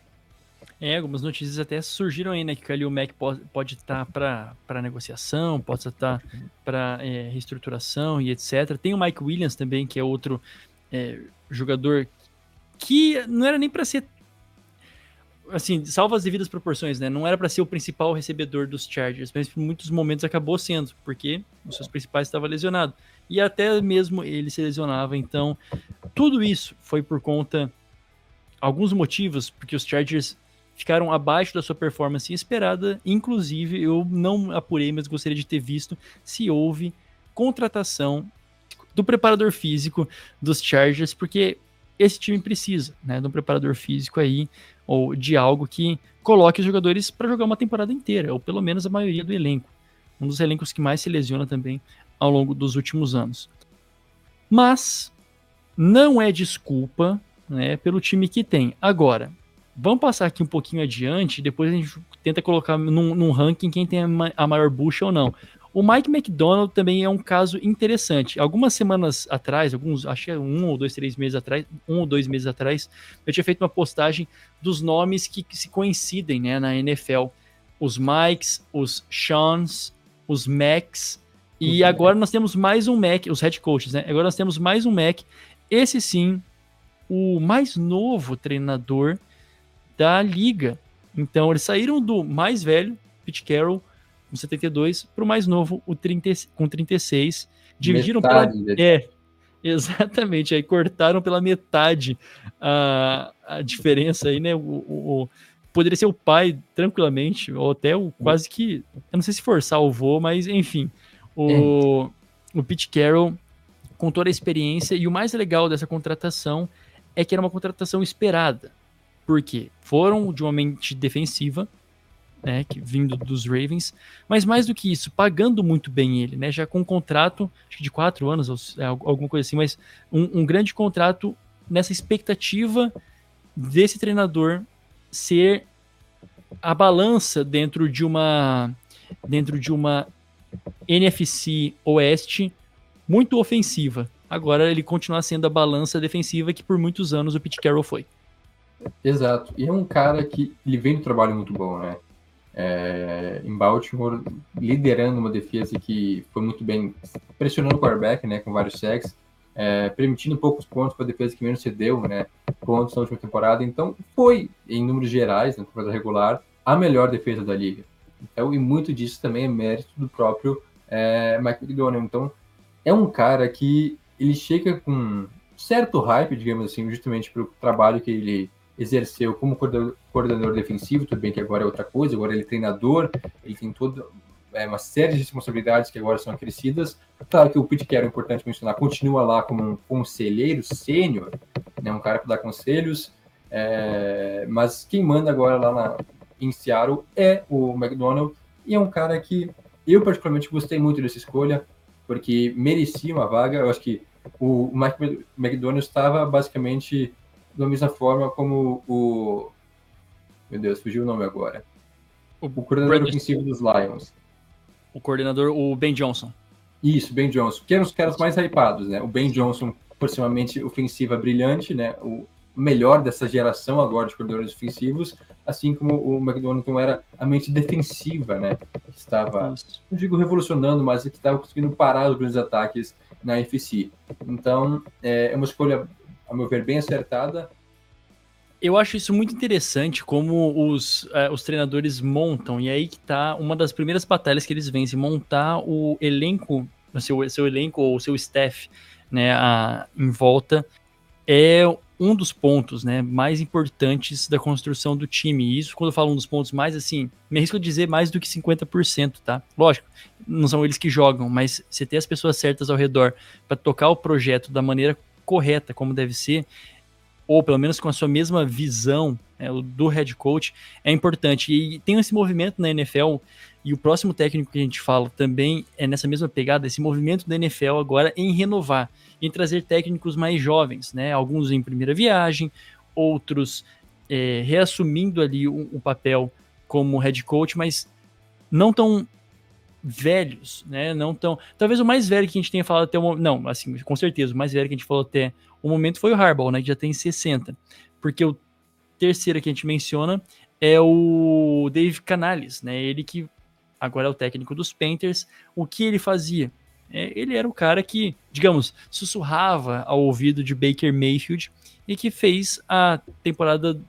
Speaker 1: É, algumas notícias até surgiram aí, né? Que o Khalil Mack pode estar tá para negociação, pode estar tá para é, reestruturação e etc. Tem o Mike Williams também, que é outro é, jogador que não era nem para ser assim, salva as devidas proporções, né? Não era para ser o principal recebedor dos Chargers, mas em muitos momentos acabou sendo, porque os seus principais estavam lesionados. E até mesmo ele se lesionava, então tudo isso foi por conta alguns motivos, porque os Chargers ficaram abaixo da sua performance esperada, inclusive eu não apurei, mas gostaria de ter visto se houve contratação do preparador físico dos Chargers, porque esse time precisa, né, de um preparador físico aí ou de algo que coloque os jogadores para jogar uma temporada inteira, ou pelo menos a maioria do elenco. Um dos elencos que mais se lesiona também ao longo dos últimos anos. Mas não é desculpa né, pelo time que tem. Agora, vamos passar aqui um pouquinho adiante, depois a gente tenta colocar num, num ranking quem tem a maior bucha ou não. O Mike McDonald também é um caso interessante. Algumas semanas atrás, alguns, acho que é um ou dois, três meses atrás, um ou dois meses atrás, eu tinha feito uma postagem dos nomes que, que se coincidem né, na NFL. Os Mikes, os Seans, os Macs, e uhum. agora nós temos mais um Mac, os head coaches, né? Agora nós temos mais um Mac. Esse sim, o mais novo treinador da liga. Então, eles saíram do mais velho, Pete Carroll, com 72, para o mais novo, o 30, com 36. Dividiram metade pela. É, exatamente. Aí cortaram pela metade a, a diferença aí, né? O, o, o, poderia ser o pai, tranquilamente, ou até o quase que. Eu não sei se forçar o vô, mas enfim. O, é. o Pete Carroll, com toda a experiência, e o mais legal dessa contratação é que era uma contratação esperada. Porque foram de uma mente defensiva, né, que, vindo dos Ravens, mas mais do que isso, pagando muito bem ele, né, já com um contrato de quatro anos, ou, é, alguma coisa assim, mas um, um grande contrato nessa expectativa desse treinador ser a balança dentro de uma dentro de uma NFC Oeste muito ofensiva. Agora ele continua sendo a balança defensiva que por muitos anos o Pete Carroll foi.
Speaker 2: Exato. E é um cara que ele vem do trabalho muito bom, né? É, em Baltimore, liderando uma defesa que foi muito bem, pressionando o quarterback, né, com vários sacks, é, permitindo poucos pontos para a defesa que menos cedeu, né, pontos na última temporada. Então, foi, em números gerais, na temporada regular, a melhor defesa da liga. Então, e muito disso também é mérito do próprio é, Mike McDonald. Então, é um cara que ele chega com certo hype, digamos assim, justamente para o trabalho que ele exerceu como coordenador defensivo, tudo bem que agora é outra coisa, agora ele é treinador, ele tem todo é, uma série de responsabilidades que agora são acrescidas. Claro que o Pete Carroll, é importante mencionar, continua lá como um conselheiro sênior, né, um cara para dar conselhos, é, mas quem manda agora lá na, em Seattle é o McDonald, e é um cara que eu particularmente gostei muito dessa escolha, porque merecia uma vaga. Eu acho que o Mike McDonald estava basicamente da mesma forma como o. Meu Deus, fugiu o nome agora. O, o coordenador ofensivo dos Lions.
Speaker 1: O coordenador, o Ben Johnson.
Speaker 2: Isso, Ben Johnson, que eram os caras mais hypados, né? O Ben Johnson, proximamente ofensiva brilhante, né? O melhor dessa geração agora de coordenadores ofensivos, assim como o McDonald's era a mente defensiva, né? Que estava, não digo revolucionando, mas que estava conseguindo parar os grandes ataques na NFC. Então, é, é uma escolha, a meu ver, bem acertada.
Speaker 1: Eu acho isso muito interessante como os, é, os treinadores montam, e aí que tá uma das primeiras batalhas que eles vencem, montar o elenco, o seu, seu elenco ou o seu staff, né, a, em volta, é um dos pontos né, mais importantes da construção do time. E isso, quando eu falo um dos pontos mais, assim, me arrisco a dizer mais do que 50%, tá? Lógico, não são eles que jogam, mas você ter as pessoas certas ao redor para tocar o projeto da maneira correta, como deve ser, ou pelo menos com a sua mesma visão né, do head coach, é importante. E tem esse movimento na NFL, e o próximo técnico que a gente fala também é nessa mesma pegada, esse movimento da NFL agora em renovar em trazer técnicos mais jovens, né? Alguns em primeira viagem, outros é, reassumindo ali o, o, papel como head coach, mas não tão velhos, né? Não tão. Talvez o mais velho que a gente tenha falado até o Não, assim, com certeza, o mais velho que a gente falou até o momento foi o Harbaugh, né? Que já tem 60. Porque o terceiro que a gente menciona é o Dave Canales, né? Ele que agora é o técnico dos Panthers. O que ele fazia? é, ele era o cara que, digamos, sussurrava ao ouvido de Baker Mayfield e que fez a temporada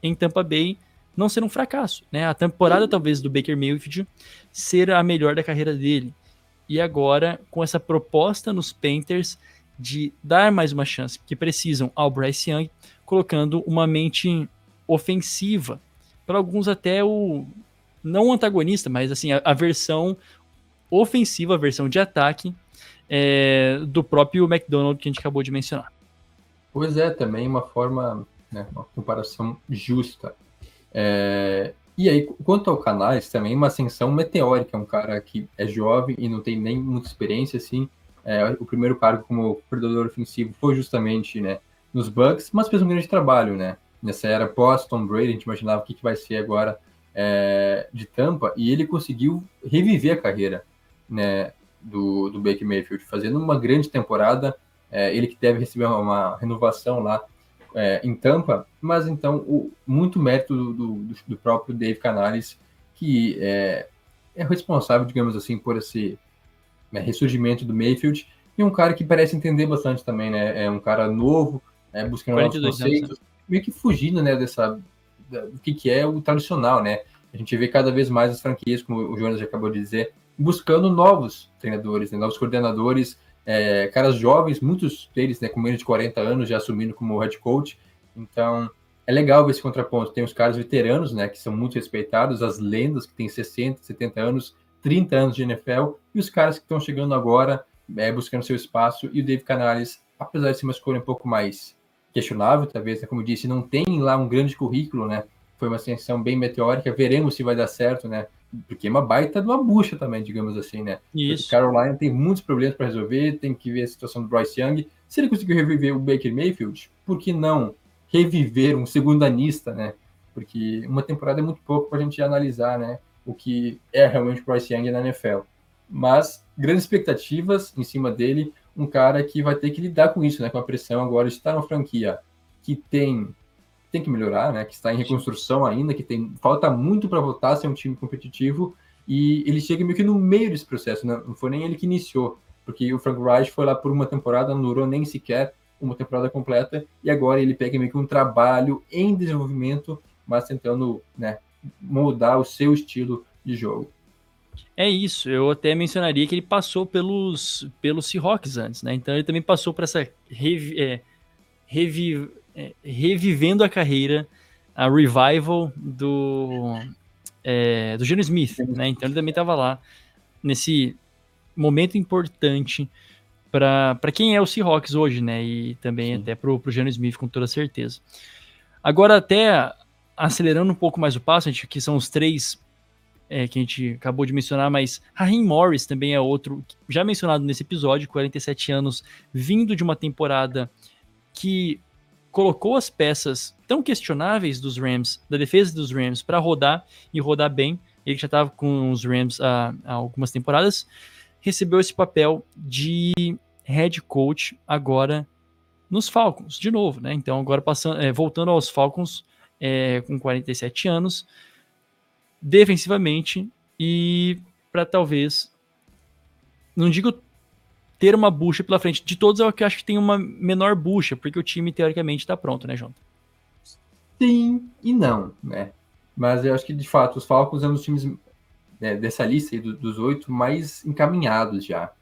Speaker 1: em Tampa Bay não ser um fracasso, né? A temporada talvez do Baker Mayfield ser a melhor da carreira dele. E agora com essa proposta nos Panthers de dar mais uma chance que precisam ao Bryce Young, colocando uma mente ofensiva, para alguns até o não antagonista, mas assim a, a versão ofensiva, a versão de ataque é, do próprio McDonald's que a gente acabou de mencionar.
Speaker 2: Pois é, também uma forma, né, uma comparação justa. É, e aí, quanto ao Canais, também uma ascensão meteórica, um cara que é jovem e não tem nem muita experiência, assim, é, o primeiro cargo como coordenador ofensivo foi justamente, né, nos Bucks, mas fez um grande trabalho, né, nessa era pós-Tom Brady, a gente imaginava o que, que vai ser agora é, de Tampa, e ele conseguiu reviver a carreira né, do, do Baker Mayfield, fazendo uma grande temporada. É, ele que deve receber uma, uma renovação lá é, em Tampa, mas então o, muito mérito do, do, do, próprio Dave Canales, que é, é responsável, digamos assim, por esse né, ressurgimento do Mayfield, e um cara que parece entender bastante também, né? É um cara novo, é, buscando novos conceitos, anos, né? meio que fugindo, né, dessa do que, que é o tradicional, né? A gente vê cada vez mais as franquias, como o Jonas já acabou de dizer, buscando novos treinadores, né, novos coordenadores, é, caras jovens, muitos deles né, com menos de 40 anos já assumindo como head coach. Então, é legal ver esse contraponto. Tem os caras veteranos, né, que são muito respeitados, as lendas que têm 60, 70 anos, 30 anos de NFL, e os caras que estão chegando agora, é, buscando seu espaço. E o Dave Canales, apesar de ser uma escolha um pouco mais questionável, talvez, né, como disse, não tem lá um grande currículo, né? Foi uma ascensão bem meteórica, veremos se vai dar certo, né? Porque é uma baita de uma bucha também, digamos assim, né?
Speaker 1: Isso.
Speaker 2: Carolina tem muitos problemas para resolver, tem que ver a situação do Bryce Young. Se ele conseguiu reviver o Baker Mayfield, por que não reviver um segundanista, né? Porque uma temporada é muito pouco para a gente analisar, né? O que é realmente o Bryce Young na NFL. Mas grandes expectativas em cima dele, um cara que vai ter que lidar com isso, né? Com a pressão agora de estar numa franquia que tem tem que melhorar, né? Que está em reconstrução ainda, que tem falta muito para voltar a ser um time competitivo e ele chega meio que no meio desse processo, né? não foi nem ele que iniciou, porque o Frank Reich foi lá por uma temporada, não durou nem sequer uma temporada completa e agora ele pega meio que um trabalho em desenvolvimento, mas tentando, né, moldar o seu estilo de jogo.
Speaker 1: É isso, eu até mencionaria que ele passou pelos, pelos Seahawks antes, né? Então ele também passou por essa revi, é, revi, é, revivendo a carreira, a revival do, é, do Geno Smith, né? Então ele também estava lá nesse momento importante para quem é o Seahawks hoje, né? E também Sim. até para o Geno Smith, com toda certeza. Agora, até acelerando um pouco mais o passo, a gente, que são os três é, que a gente acabou de mencionar, mas Raheem Morris também é outro, já mencionado nesse episódio, 47 anos, vindo de uma temporada que colocou as peças tão questionáveis dos Rams, da defesa dos Rams, para rodar e rodar bem. Ele já estava com os Rams há, há, algumas temporadas, recebeu esse papel de head coach agora nos Falcons, de novo, né? Então, agora passando, é, voltando aos Falcons é, com 47 anos, defensivamente e para talvez, não digo ter uma bucha pela frente. De todos, eu acho que tem uma menor bucha, porque o time teoricamente está pronto, né, Jonathan?
Speaker 2: Sim e não, né? Mas eu acho que de fato os Falcons é um dos times né, dessa lista aí, do, dos oito mais encaminhados já,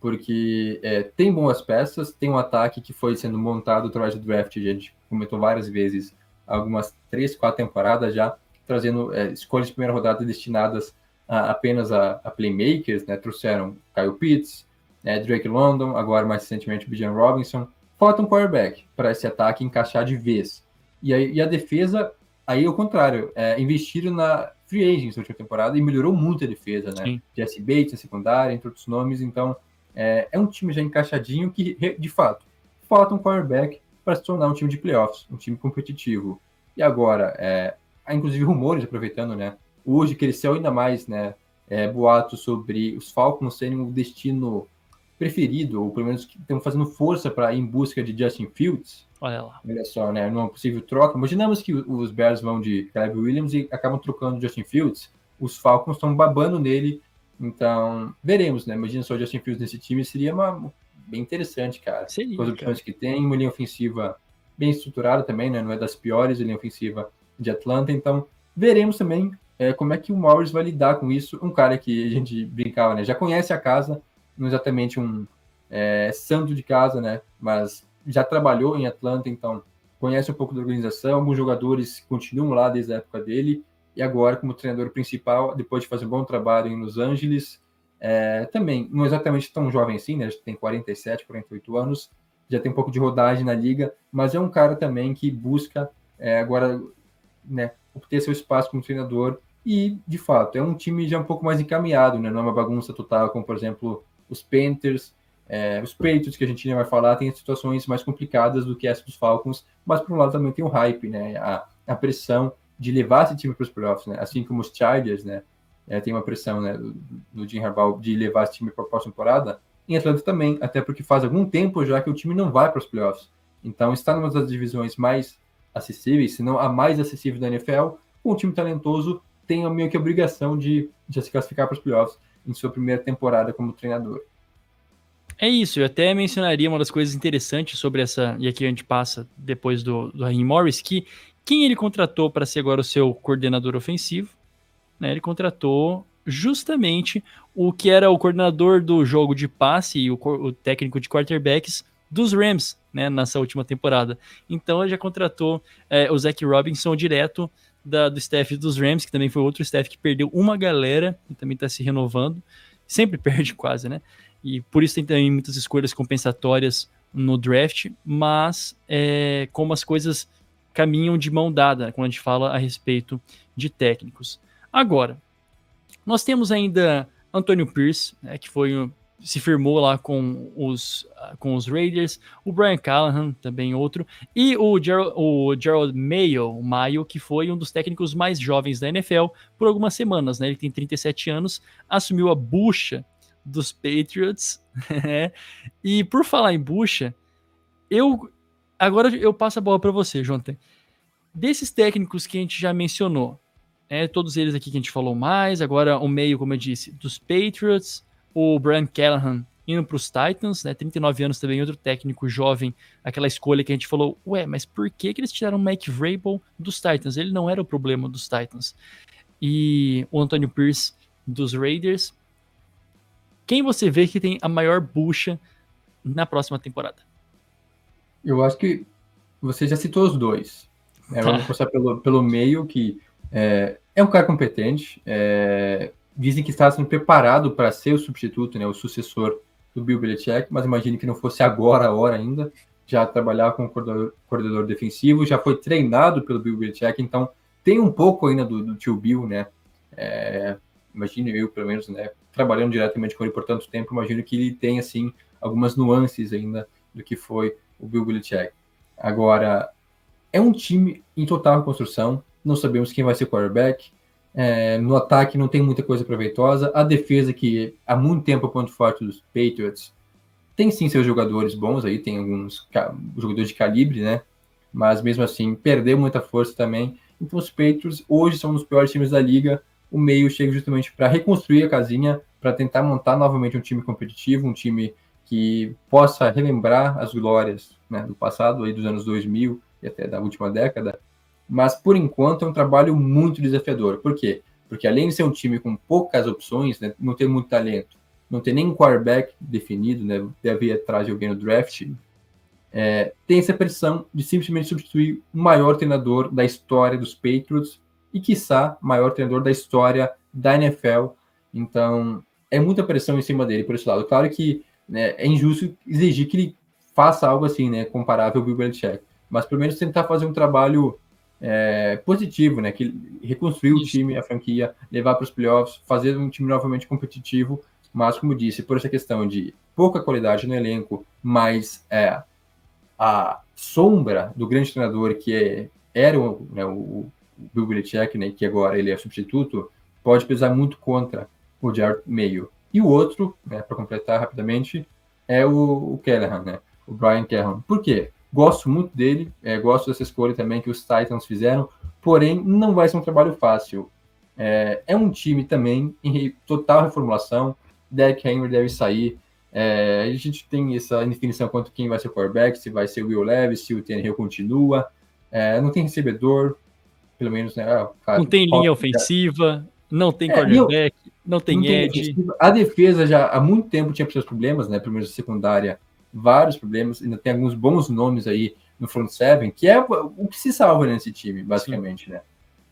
Speaker 2: porque é, tem boas peças, tem um ataque que foi sendo montado através do draft, a gente comentou várias vezes, algumas três, quatro temporadas já, trazendo é, escolhas de primeira rodada destinadas a, apenas a, a, playmakers, né? Trouxeram Kyle Pitts, né? Drake London, agora mais recentemente Bijan Robinson. Falta um quarterback para esse ataque encaixar de vez. E, aí, e a defesa, aí ao contrário, é, investiram na free agents na última temporada e melhorou muito a defesa, né? Sim. Jesse Bates, a secundária, entre outros nomes. Então, é, é um time já encaixadinho que, de fato, falta um quarterback para se tornar um time de playoffs, um time competitivo. E agora, é, há inclusive rumores, aproveitando, né? Hoje cresceu ainda mais, né? É, boatos sobre os Falcons serem o destino preferido, ou pelo menos que estão fazendo força para em busca de Justin Fields.
Speaker 1: Olha lá.
Speaker 2: Olha só, né? Numa possível troca. Imaginamos que os Bears vão de Caleb Williams e acabam trocando Justin Fields. Os Falcons estão babando nele. Então, veremos, né? Imagina só o Justin Fields nesse time. Seria uma bem interessante, cara. Seria, Com as opções que tem, uma linha ofensiva bem estruturada também, né? Não é das piores, a linha ofensiva de Atlanta. Então, veremos também é, como é que o Morris vai lidar com isso. Um cara que a gente brincava, né? Já conhece a casa, não exatamente um é, santo de casa, né? Mas já trabalhou em Atlanta, então conhece um pouco da organização. Alguns jogadores continuam lá desde a época dele. E agora, como treinador principal, depois de fazer um bom trabalho em Los Angeles, é, também não exatamente tão jovem assim, né? Tem 47, 48 anos, já tem um pouco de rodagem na liga, mas é um cara também que busca é, agora né, ter seu espaço como treinador e, de fato, é um time já um pouco mais encaminhado, né? Não é uma bagunça total, como, por exemplo, os Panthers, é, os Patriots, que a gente vai falar, tem situações mais complicadas do que essa dos Falcons, mas, por um lado, também tem o hype, né? A, a pressão de levar esse time para os playoffs, né? Assim como os Chargers, né? É, tem uma pressão, né, do, do Jim Harbaugh de levar esse time para a próxima temporada. Em Atlanta também, até porque faz algum tempo já que o time não vai para os playoffs. Então, está numa das divisões mais acessíveis, se não a mais acessível da NFL, um time talentoso tem meio que a obrigação de, de se classificar para os playoffs em sua primeira temporada como treinador.
Speaker 1: É isso, eu até mencionaria uma das coisas interessantes sobre essa, e aqui a gente passa depois do, do Raheem Morris, que quem ele contratou para ser agora o seu coordenador ofensivo, né, ele contratou justamente o que era o coordenador do jogo de passe e o, o técnico de quarterbacks dos Rams, né, nessa última temporada. Então ele já contratou é, o Zach Robinson direto da, do staff dos Rams, que também foi outro staff que perdeu uma galera e também está se renovando. Sempre perde quase, né? E por isso tem também muitas escolhas compensatórias no draft, mas é, como as coisas caminham de mão dada quando a gente fala a respeito de técnicos. Agora, nós temos ainda Antônio Pierce, né, que foi se firmou lá com os, com os Raiders, o Brian Callahan, também outro, e o, Gerald, o Gerald Mayo, Mayo, que foi um dos técnicos mais jovens da NFL por algumas semanas, né? Ele tem 37 anos, assumiu a bucha dos Patriots, né? e por falar em bucha, eu agora eu passo a bola para você, Jonathan. Desses técnicos que a gente já mencionou, é, todos eles aqui que a gente falou mais, agora o meio, como eu disse, dos Patriots, o Brian Callahan indo para os Titans, né? 39 anos também, outro técnico jovem, aquela escolha que a gente falou, ué, mas por que, que eles tiraram o Mike Vrabel dos Titans? Ele não era o problema dos Titans. E o Antonio Pierce dos Raiders. Quem você vê que tem a maior bucha na próxima temporada?
Speaker 2: Eu acho que você já citou os dois. É, vamos tá. começar pelo, pelo meio, que é, é um cara competente, é, dizem que está sendo preparado para ser o substituto, né, o sucessor do Bill Belichick, mas imagine que não fosse agora a hora ainda. Já trabalhava como coordenador, coordenador defensivo, já foi treinado pelo Bill Belichick, então tem um pouco ainda do, do tio Bill, né? É, imagine eu, pelo menos, né, trabalhando diretamente com ele por tanto tempo, imagino que ele tem, assim, algumas nuances ainda do que foi o Bill Belichick. Agora, é um time em total reconstrução, não sabemos quem vai ser quarterback, é, no ataque não tem muita coisa proveitosa. A defesa, que há muito tempo é ponto forte dos Patriots, tem sim seus jogadores bons aí, tem alguns jogadores de calibre, né? Mas mesmo assim, perdeu muita força também. Então os Patriots hoje são um dos piores times da liga. O meio chega justamente para reconstruir a casinha, para tentar montar novamente um time competitivo, um time que possa relembrar as glórias né, do passado, aí dos anos 2000 e até da última década, mas por enquanto é um trabalho muito desafiador. Por quê? Porque além de ser um time com poucas opções, né, não tem muito talento, não tem nem quarterback definido, né, deve ir atrás de alguém no draft, é, tem essa pressão de simplesmente substituir o maior treinador da história dos Patriots e, quiçá, maior treinador da história da NFL. Então, é muita pressão em cima dele por esse lado. Claro que né, é injusto exigir que ele faça algo assim, né, comparável ao Bill Belichick, mas pelo menos tentar fazer um trabalho é, positivo, né? Que reconstruir Isso. o time, a franquia, levar para os playoffs, fazer um time novamente competitivo. Mas, como disse, por essa questão de pouca qualidade no elenco, mas é, a sombra do grande treinador que é, era o, né, o Bill Belichick, né, que agora ele é substituto, pode pesar muito contra o Jared Mayo. E o outro, né, para completar rapidamente, é o, o Callahan, né, o Brian Callahan. Por quê? Gosto muito dele, é, gosto dessa escolha também que os Titans fizeram, porém não vai ser um trabalho fácil. É, é um time também em total reformulação. Derek Henry deve sair. É, a gente tem essa indefinição quanto quem vai ser o quarterback, se vai ser o Will Levis, se o Tannehill continua. É, não tem recebedor, pelo menos, né? Ah,
Speaker 1: cara, não tem linha ofensiva, não tem é, quarterback, não tem não edge.
Speaker 2: Tem a defesa já há muito tempo tinha seus problemas, né? A secundária vários problemas, ainda tem alguns bons nomes aí no front seven, que é o que se salva nesse time, basicamente, Sim. né?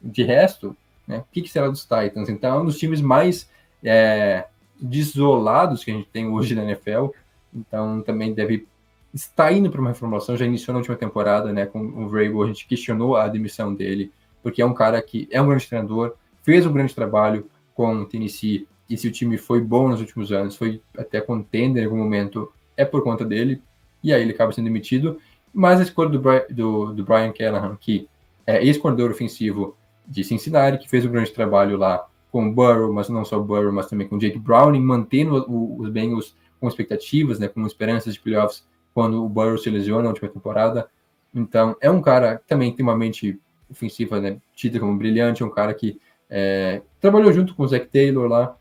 Speaker 2: De resto, né, o que, que, será dos Titans? Então, é um dos times mais é, desolados que a gente tem hoje na NFL, então também deve estar indo para uma reformulação, já iniciou na última temporada, né, com o Vrabel, a gente questionou a demissão dele, porque é um cara que é um grande treinador, fez um grande trabalho com o Tennessee, e se o time foi bom nos últimos anos, foi até contender em algum momento, é por conta dele, e aí ele acaba sendo demitido. Mas a escolha do, do, do Brian Callahan, que é ex-coordenador ofensivo de Cincinnati, que fez um grande trabalho lá com o Burrow, mas não só o Burrow, mas também com o Jake Browning, mantendo o, os Bengals com expectativas, né, com esperanças de playoffs quando o Burrow se lesiona na última temporada. Então, é um cara que também tem uma mente ofensiva, né, tida como brilhante, é um cara que é, trabalhou junto com o Zach Taylor lá,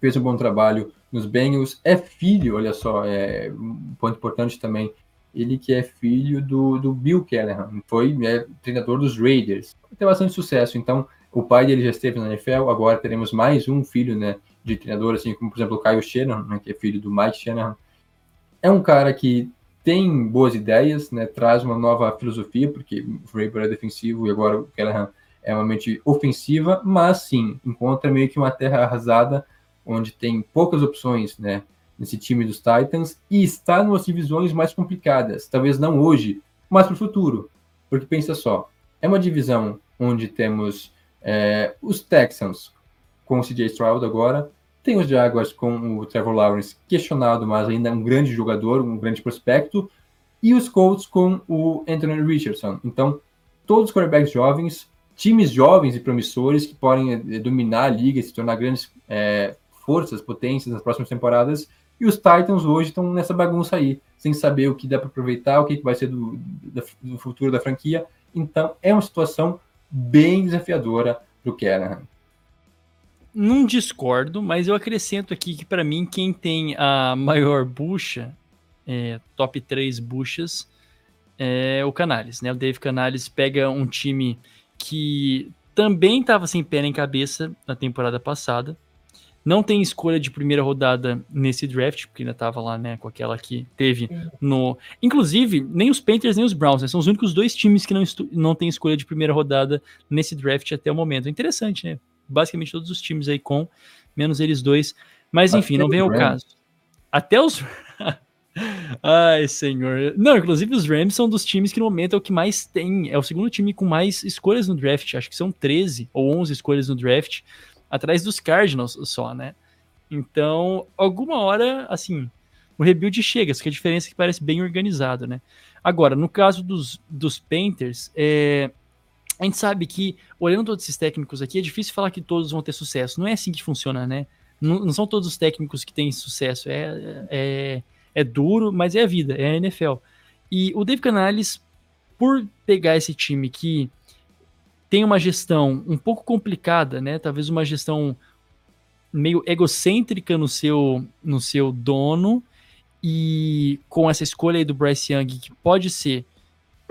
Speaker 2: fez um bom trabalho nos Bengals, é filho, olha só, é um ponto importante também, ele que é filho do, do Bill Callahan, foi é, treinador dos Raiders, tem bastante sucesso, então o pai dele já esteve na NFL, agora teremos mais um filho, né, de treinador, assim como, por exemplo, o Kyle Shanahan, né, que é filho do Mike Shanahan, é um cara que tem boas ideias, né, traz uma nova filosofia, porque o Vrabel é defensivo e agora o Callahan é uma mente ofensiva, mas sim, encontra meio que uma terra arrasada onde tem poucas opções, né, nesse time dos Titans e está nas divisões mais complicadas, talvez não hoje, mas para o futuro. Porque pensa só, é uma divisão onde temos é, os Texans com o CJ Stroud agora, tem os Jaguars com o Trevor Lawrence questionado, mas ainda um grande jogador, um grande prospecto, e os Colts com o Anthony Richardson. Então, todos os quarterbacks jovens, times jovens e promissores que podem é, dominar a liga e se tornar grandes é, forças, potências nas próximas temporadas. E os Titans hoje estão nessa bagunça aí, sem saber o que dá para aproveitar, o que vai ser do, do, futuro da franquia. Então, é uma situação bem desafiadora para o Callahan.
Speaker 1: Não discordo, mas eu acrescento aqui que, para mim, quem tem a maior bucha, é, top 3 buchas, é o Canales. Né? O Dave Canales pega um time que também estava sem pé em cabeça na temporada passada, não tem escolha de primeira rodada nesse draft, porque ainda estava lá, né, com aquela que teve no. Inclusive, nem os Panthers nem os Browns, né, são os únicos dois times que não, não tem escolha de primeira rodada nesse draft até o momento. É interessante, né? Basicamente todos os times aí com menos eles dois. Mas enfim, Até não vem ao caso. Até os. Ai, senhor. Não, inclusive os Rams são dos times que no momento é o que mais tem. É o segundo time com mais escolhas no draft. Acho que são 13 ou 11 escolhas no draft. Atrás dos Cardinals só, né? Então, alguma hora, assim, o rebuild chega. Só que a diferença é que parece bem organizado, né? Agora, no caso dos, dos Painters, é, a gente sabe que, olhando todos esses técnicos aqui, é difícil falar que todos vão ter sucesso. Não é assim que funciona, né? Não, não são todos os técnicos que têm sucesso. É, é, é duro, mas é a vida, é a NFL. E o Dave Canales, por pegar esse time que tem uma gestão um pouco complicada, né? Talvez uma gestão meio egocêntrica no seu, no seu dono, e com essa escolha aí do Bryce Young, que pode ser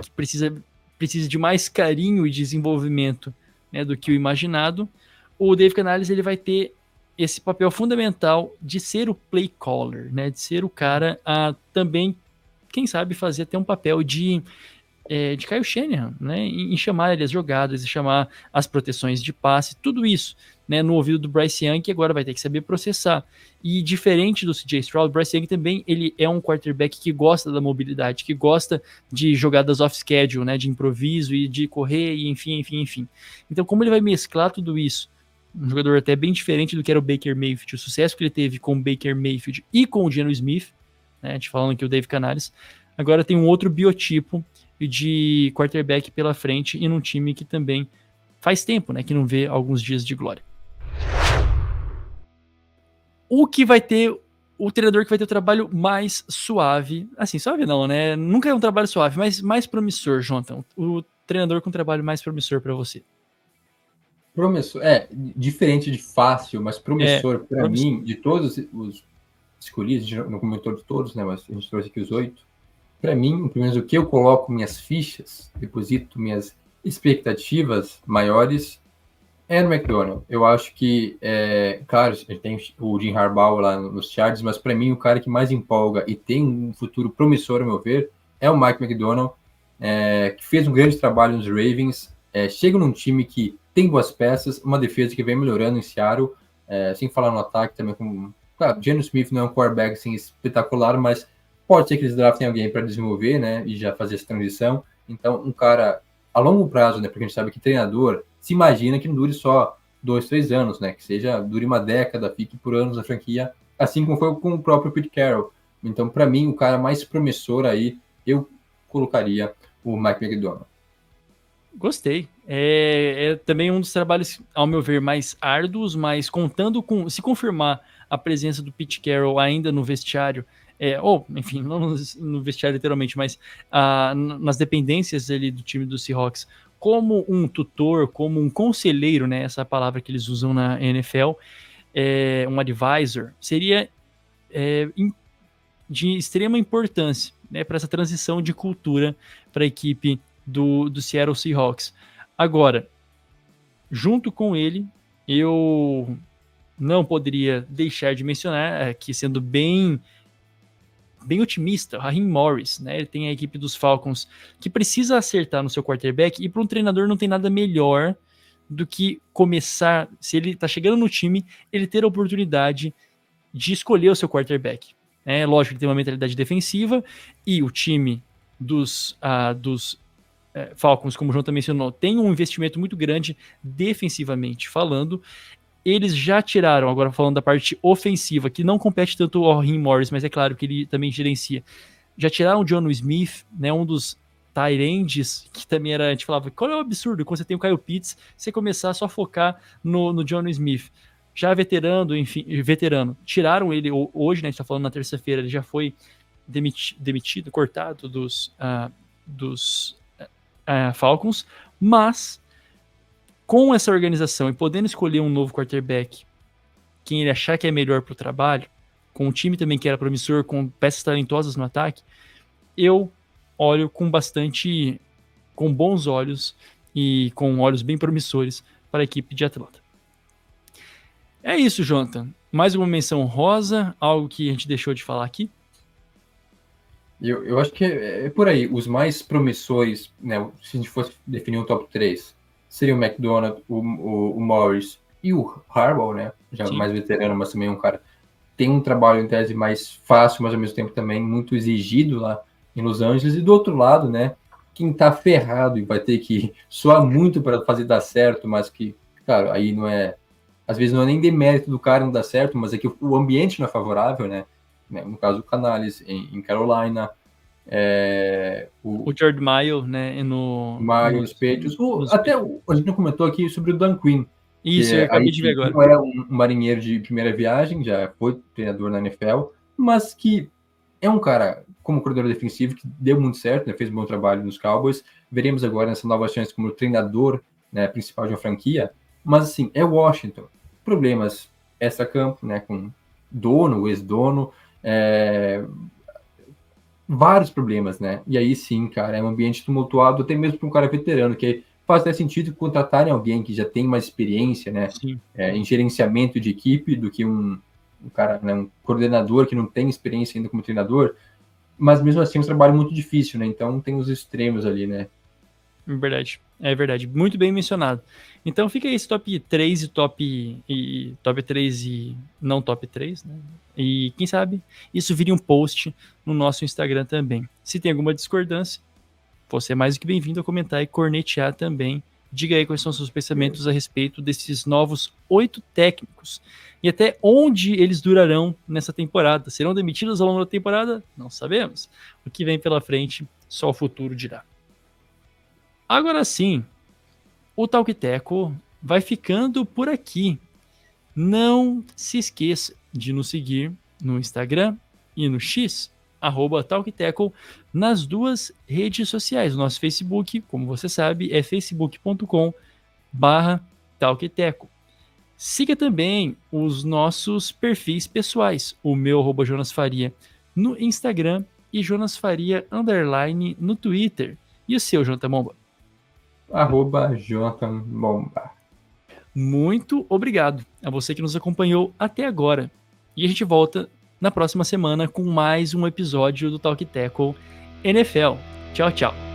Speaker 1: que precisa, precisa de mais carinho e desenvolvimento né, do que o imaginado, o Dave Canales ele vai ter esse papel fundamental de ser o play caller, né, de ser o cara a também, quem sabe, fazer até um papel de é, de Kyle Shanahan, né, em, em chamar ali as jogadas, em chamar as proteções de passe, tudo isso, né, no ouvido do Bryce Young, que agora vai ter que saber processar. E diferente do CJ Stroud, o Bryce Young também ele é um quarterback que gosta da mobilidade, que gosta de jogadas off-schedule, né, de improviso e de correr, e enfim, enfim, enfim. Então, como ele vai mesclar tudo isso, um jogador até bem diferente do que era o Baker Mayfield, o sucesso que ele teve com o Baker Mayfield e com o Geno Smith, né, te falando aqui o Dave Canales, agora tem um outro biotipo de quarterback pela frente e num time que também faz tempo, né, que não vê alguns dias de glória o que vai ter o treinador que vai ter o trabalho mais suave, assim, suave não, né? Nunca é um trabalho suave, mas mais promissor, Jonathan. O treinador com o trabalho mais promissor para você.
Speaker 2: Promissor, é, diferente de fácil, mas promissor é, para mim, de todos os escolhidos, não comentou de todos, né, mas a gente trouxe aqui os oito. Para mim, pelo menos o que eu coloco minhas fichas, deposito minhas expectativas maiores, é no McDonald. Eu acho que, é, claro, tem o Jim Harbaugh lá nos Chargers, mas para mim o cara que mais empolga e tem um futuro promissor, a meu ver, é o Mike McDonald, é, que fez um grande trabalho nos Ravens, é, chega num time que tem boas peças, uma defesa que vem melhorando em Seattle, é, sem falar no ataque também com... Claro, Geno Smith não é um quarterback assim, espetacular, mas pode ser que eles draftem alguém para desenvolver, né, e já fazer essa transição. Então, um cara a longo prazo, né, porque a gente sabe que treinador se imagina que não dure só dois, três anos, né? Que seja, dure uma década, fique por anos na franquia, assim como foi com o próprio Pete Carroll. Então, para mim, o cara mais promissor aí, eu colocaria o Mike McDonald.
Speaker 1: Gostei. É, é, também um dos trabalhos, ao meu ver, mais árduos, mas contando com. Se confirmar a presença do Pete Carroll ainda no vestiário, é, ou, enfim, não no, no vestiário literalmente, mas ah, nas dependências ali do time do Seahawks, como um tutor, como um conselheiro, né, essa palavra que eles usam na NFL, é, um advisor, seria é, de extrema importância né, para essa transição de cultura para a equipe do, do Seattle Seahawks. Agora, junto com ele, eu não poderia deixar de mencionar, aqui sendo bem bem otimista, Raheem Morris, né? Ele tem a equipe dos Falcons que precisa acertar no seu quarterback e para um treinador não tem nada melhor do que começar, se ele está chegando no time, ele ter a oportunidade de escolher o seu quarterback. É lógico que tem uma mentalidade defensiva e o time dos, uh, dos uh, Falcons, como o João também mencionou, tem um investimento muito grande defensivamente falando eles já tiraram, agora falando da parte ofensiva, que não compete tanto o Raheem Morris, mas é claro que ele também gerencia. Já tiraram o John Smith, né, um dos Tyrands, que também era, a gente falava, qual é o absurdo quando você tem o Kyle Pitts, você começar a só focar no, no John Smith. Já veterano, enfim, veterano, tiraram ele hoje, né, a gente tá falando na terça-feira, ele já foi demiti demitido, cortado dos, uh, dos uh, Falcons, mas com essa organização e podendo escolher um novo quarterback, quem ele achar que é melhor para o trabalho, com um time também que era promissor, com peças talentosas no ataque, eu olho com bastante, com bons olhos e com olhos bem promissores para a equipe de Atlanta. É isso, Jonathan. Mais uma menção rosa, algo que a gente deixou de falar aqui?
Speaker 2: Eu, eu acho que é, é por aí. Os mais promissores, né, se a gente fosse definir um top 3, seria o McDonald, o, o, o Morris e o Harbaugh, né? Já Sim. mais veterano, mas também um cara tem um trabalho em tese mais fácil, mas ao mesmo tempo também muito exigido lá em Los Angeles. E do outro lado, né? Quem tá ferrado e vai ter que suar muito para fazer dar certo, mas que, claro, aí não é. Às vezes não é nem demérito do cara não dar certo, mas é que o ambiente não é favorável, né? No caso do Canales, em, em Carolina, é,
Speaker 1: o, o George Maio, né? No,
Speaker 2: Miles, Patriots. O, até o, a gente não comentou aqui sobre o Dan Quinn.
Speaker 1: Isso, eu acabei de ver agora.
Speaker 2: Não é um, marinheiro de primeira viagem, já foi treinador na NFL, mas que é um cara como coordenador defensivo que deu muito certo, né, fez um bom trabalho nos Cowboys. Veremos agora nessa nova chance como treinador né, principal de uma franquia. Mas assim, é Washington. Problemas extra-campo, né, com dono, ex-dono, é... vários problemas, né? E aí sim, cara, é um ambiente tumultuado, até mesmo para um cara veterano, que faz até sentido contratarem alguém que já tem mais experiência, né, é, em gerenciamento de equipe do que um, um cara, né, um coordenador que não tem experiência ainda como treinador, mas mesmo assim é um trabalho muito difícil, né, então tem os extremos ali, né.
Speaker 1: Verdade, é verdade, muito bem mencionado. Então fica esse top 3 e top, e, top 3 e não top 3, né, e quem sabe isso vire um post no nosso Instagram também. Se tem alguma discordância, você é mais do que bem-vindo a comentar e cornetear também. Diga aí quais são seus pensamentos a respeito desses novos oito técnicos e até onde eles durarão nessa temporada. Serão demitidos ao longo da temporada? Não sabemos. O que vem pela frente, só o futuro dirá. Agora sim, o Talk Teco vai ficando por aqui. Não se esqueça de nos seguir no Instagram e no X arroba TalkTackle nas duas redes sociais. Nosso Facebook, como você sabe, é facebook.com barra TalkTackle. Siga também os nossos perfis pessoais, o meu arroba Jonas Faria no Instagram e Jonas Faria underline no Twitter. E o seu, Jonathan Bomba?
Speaker 2: Arroba Jonathan Bomba.
Speaker 1: Muito obrigado a você que nos acompanhou até agora. E a gente volta na próxima semana com mais um episódio do Talk Tackle NFL. Tchau, tchau.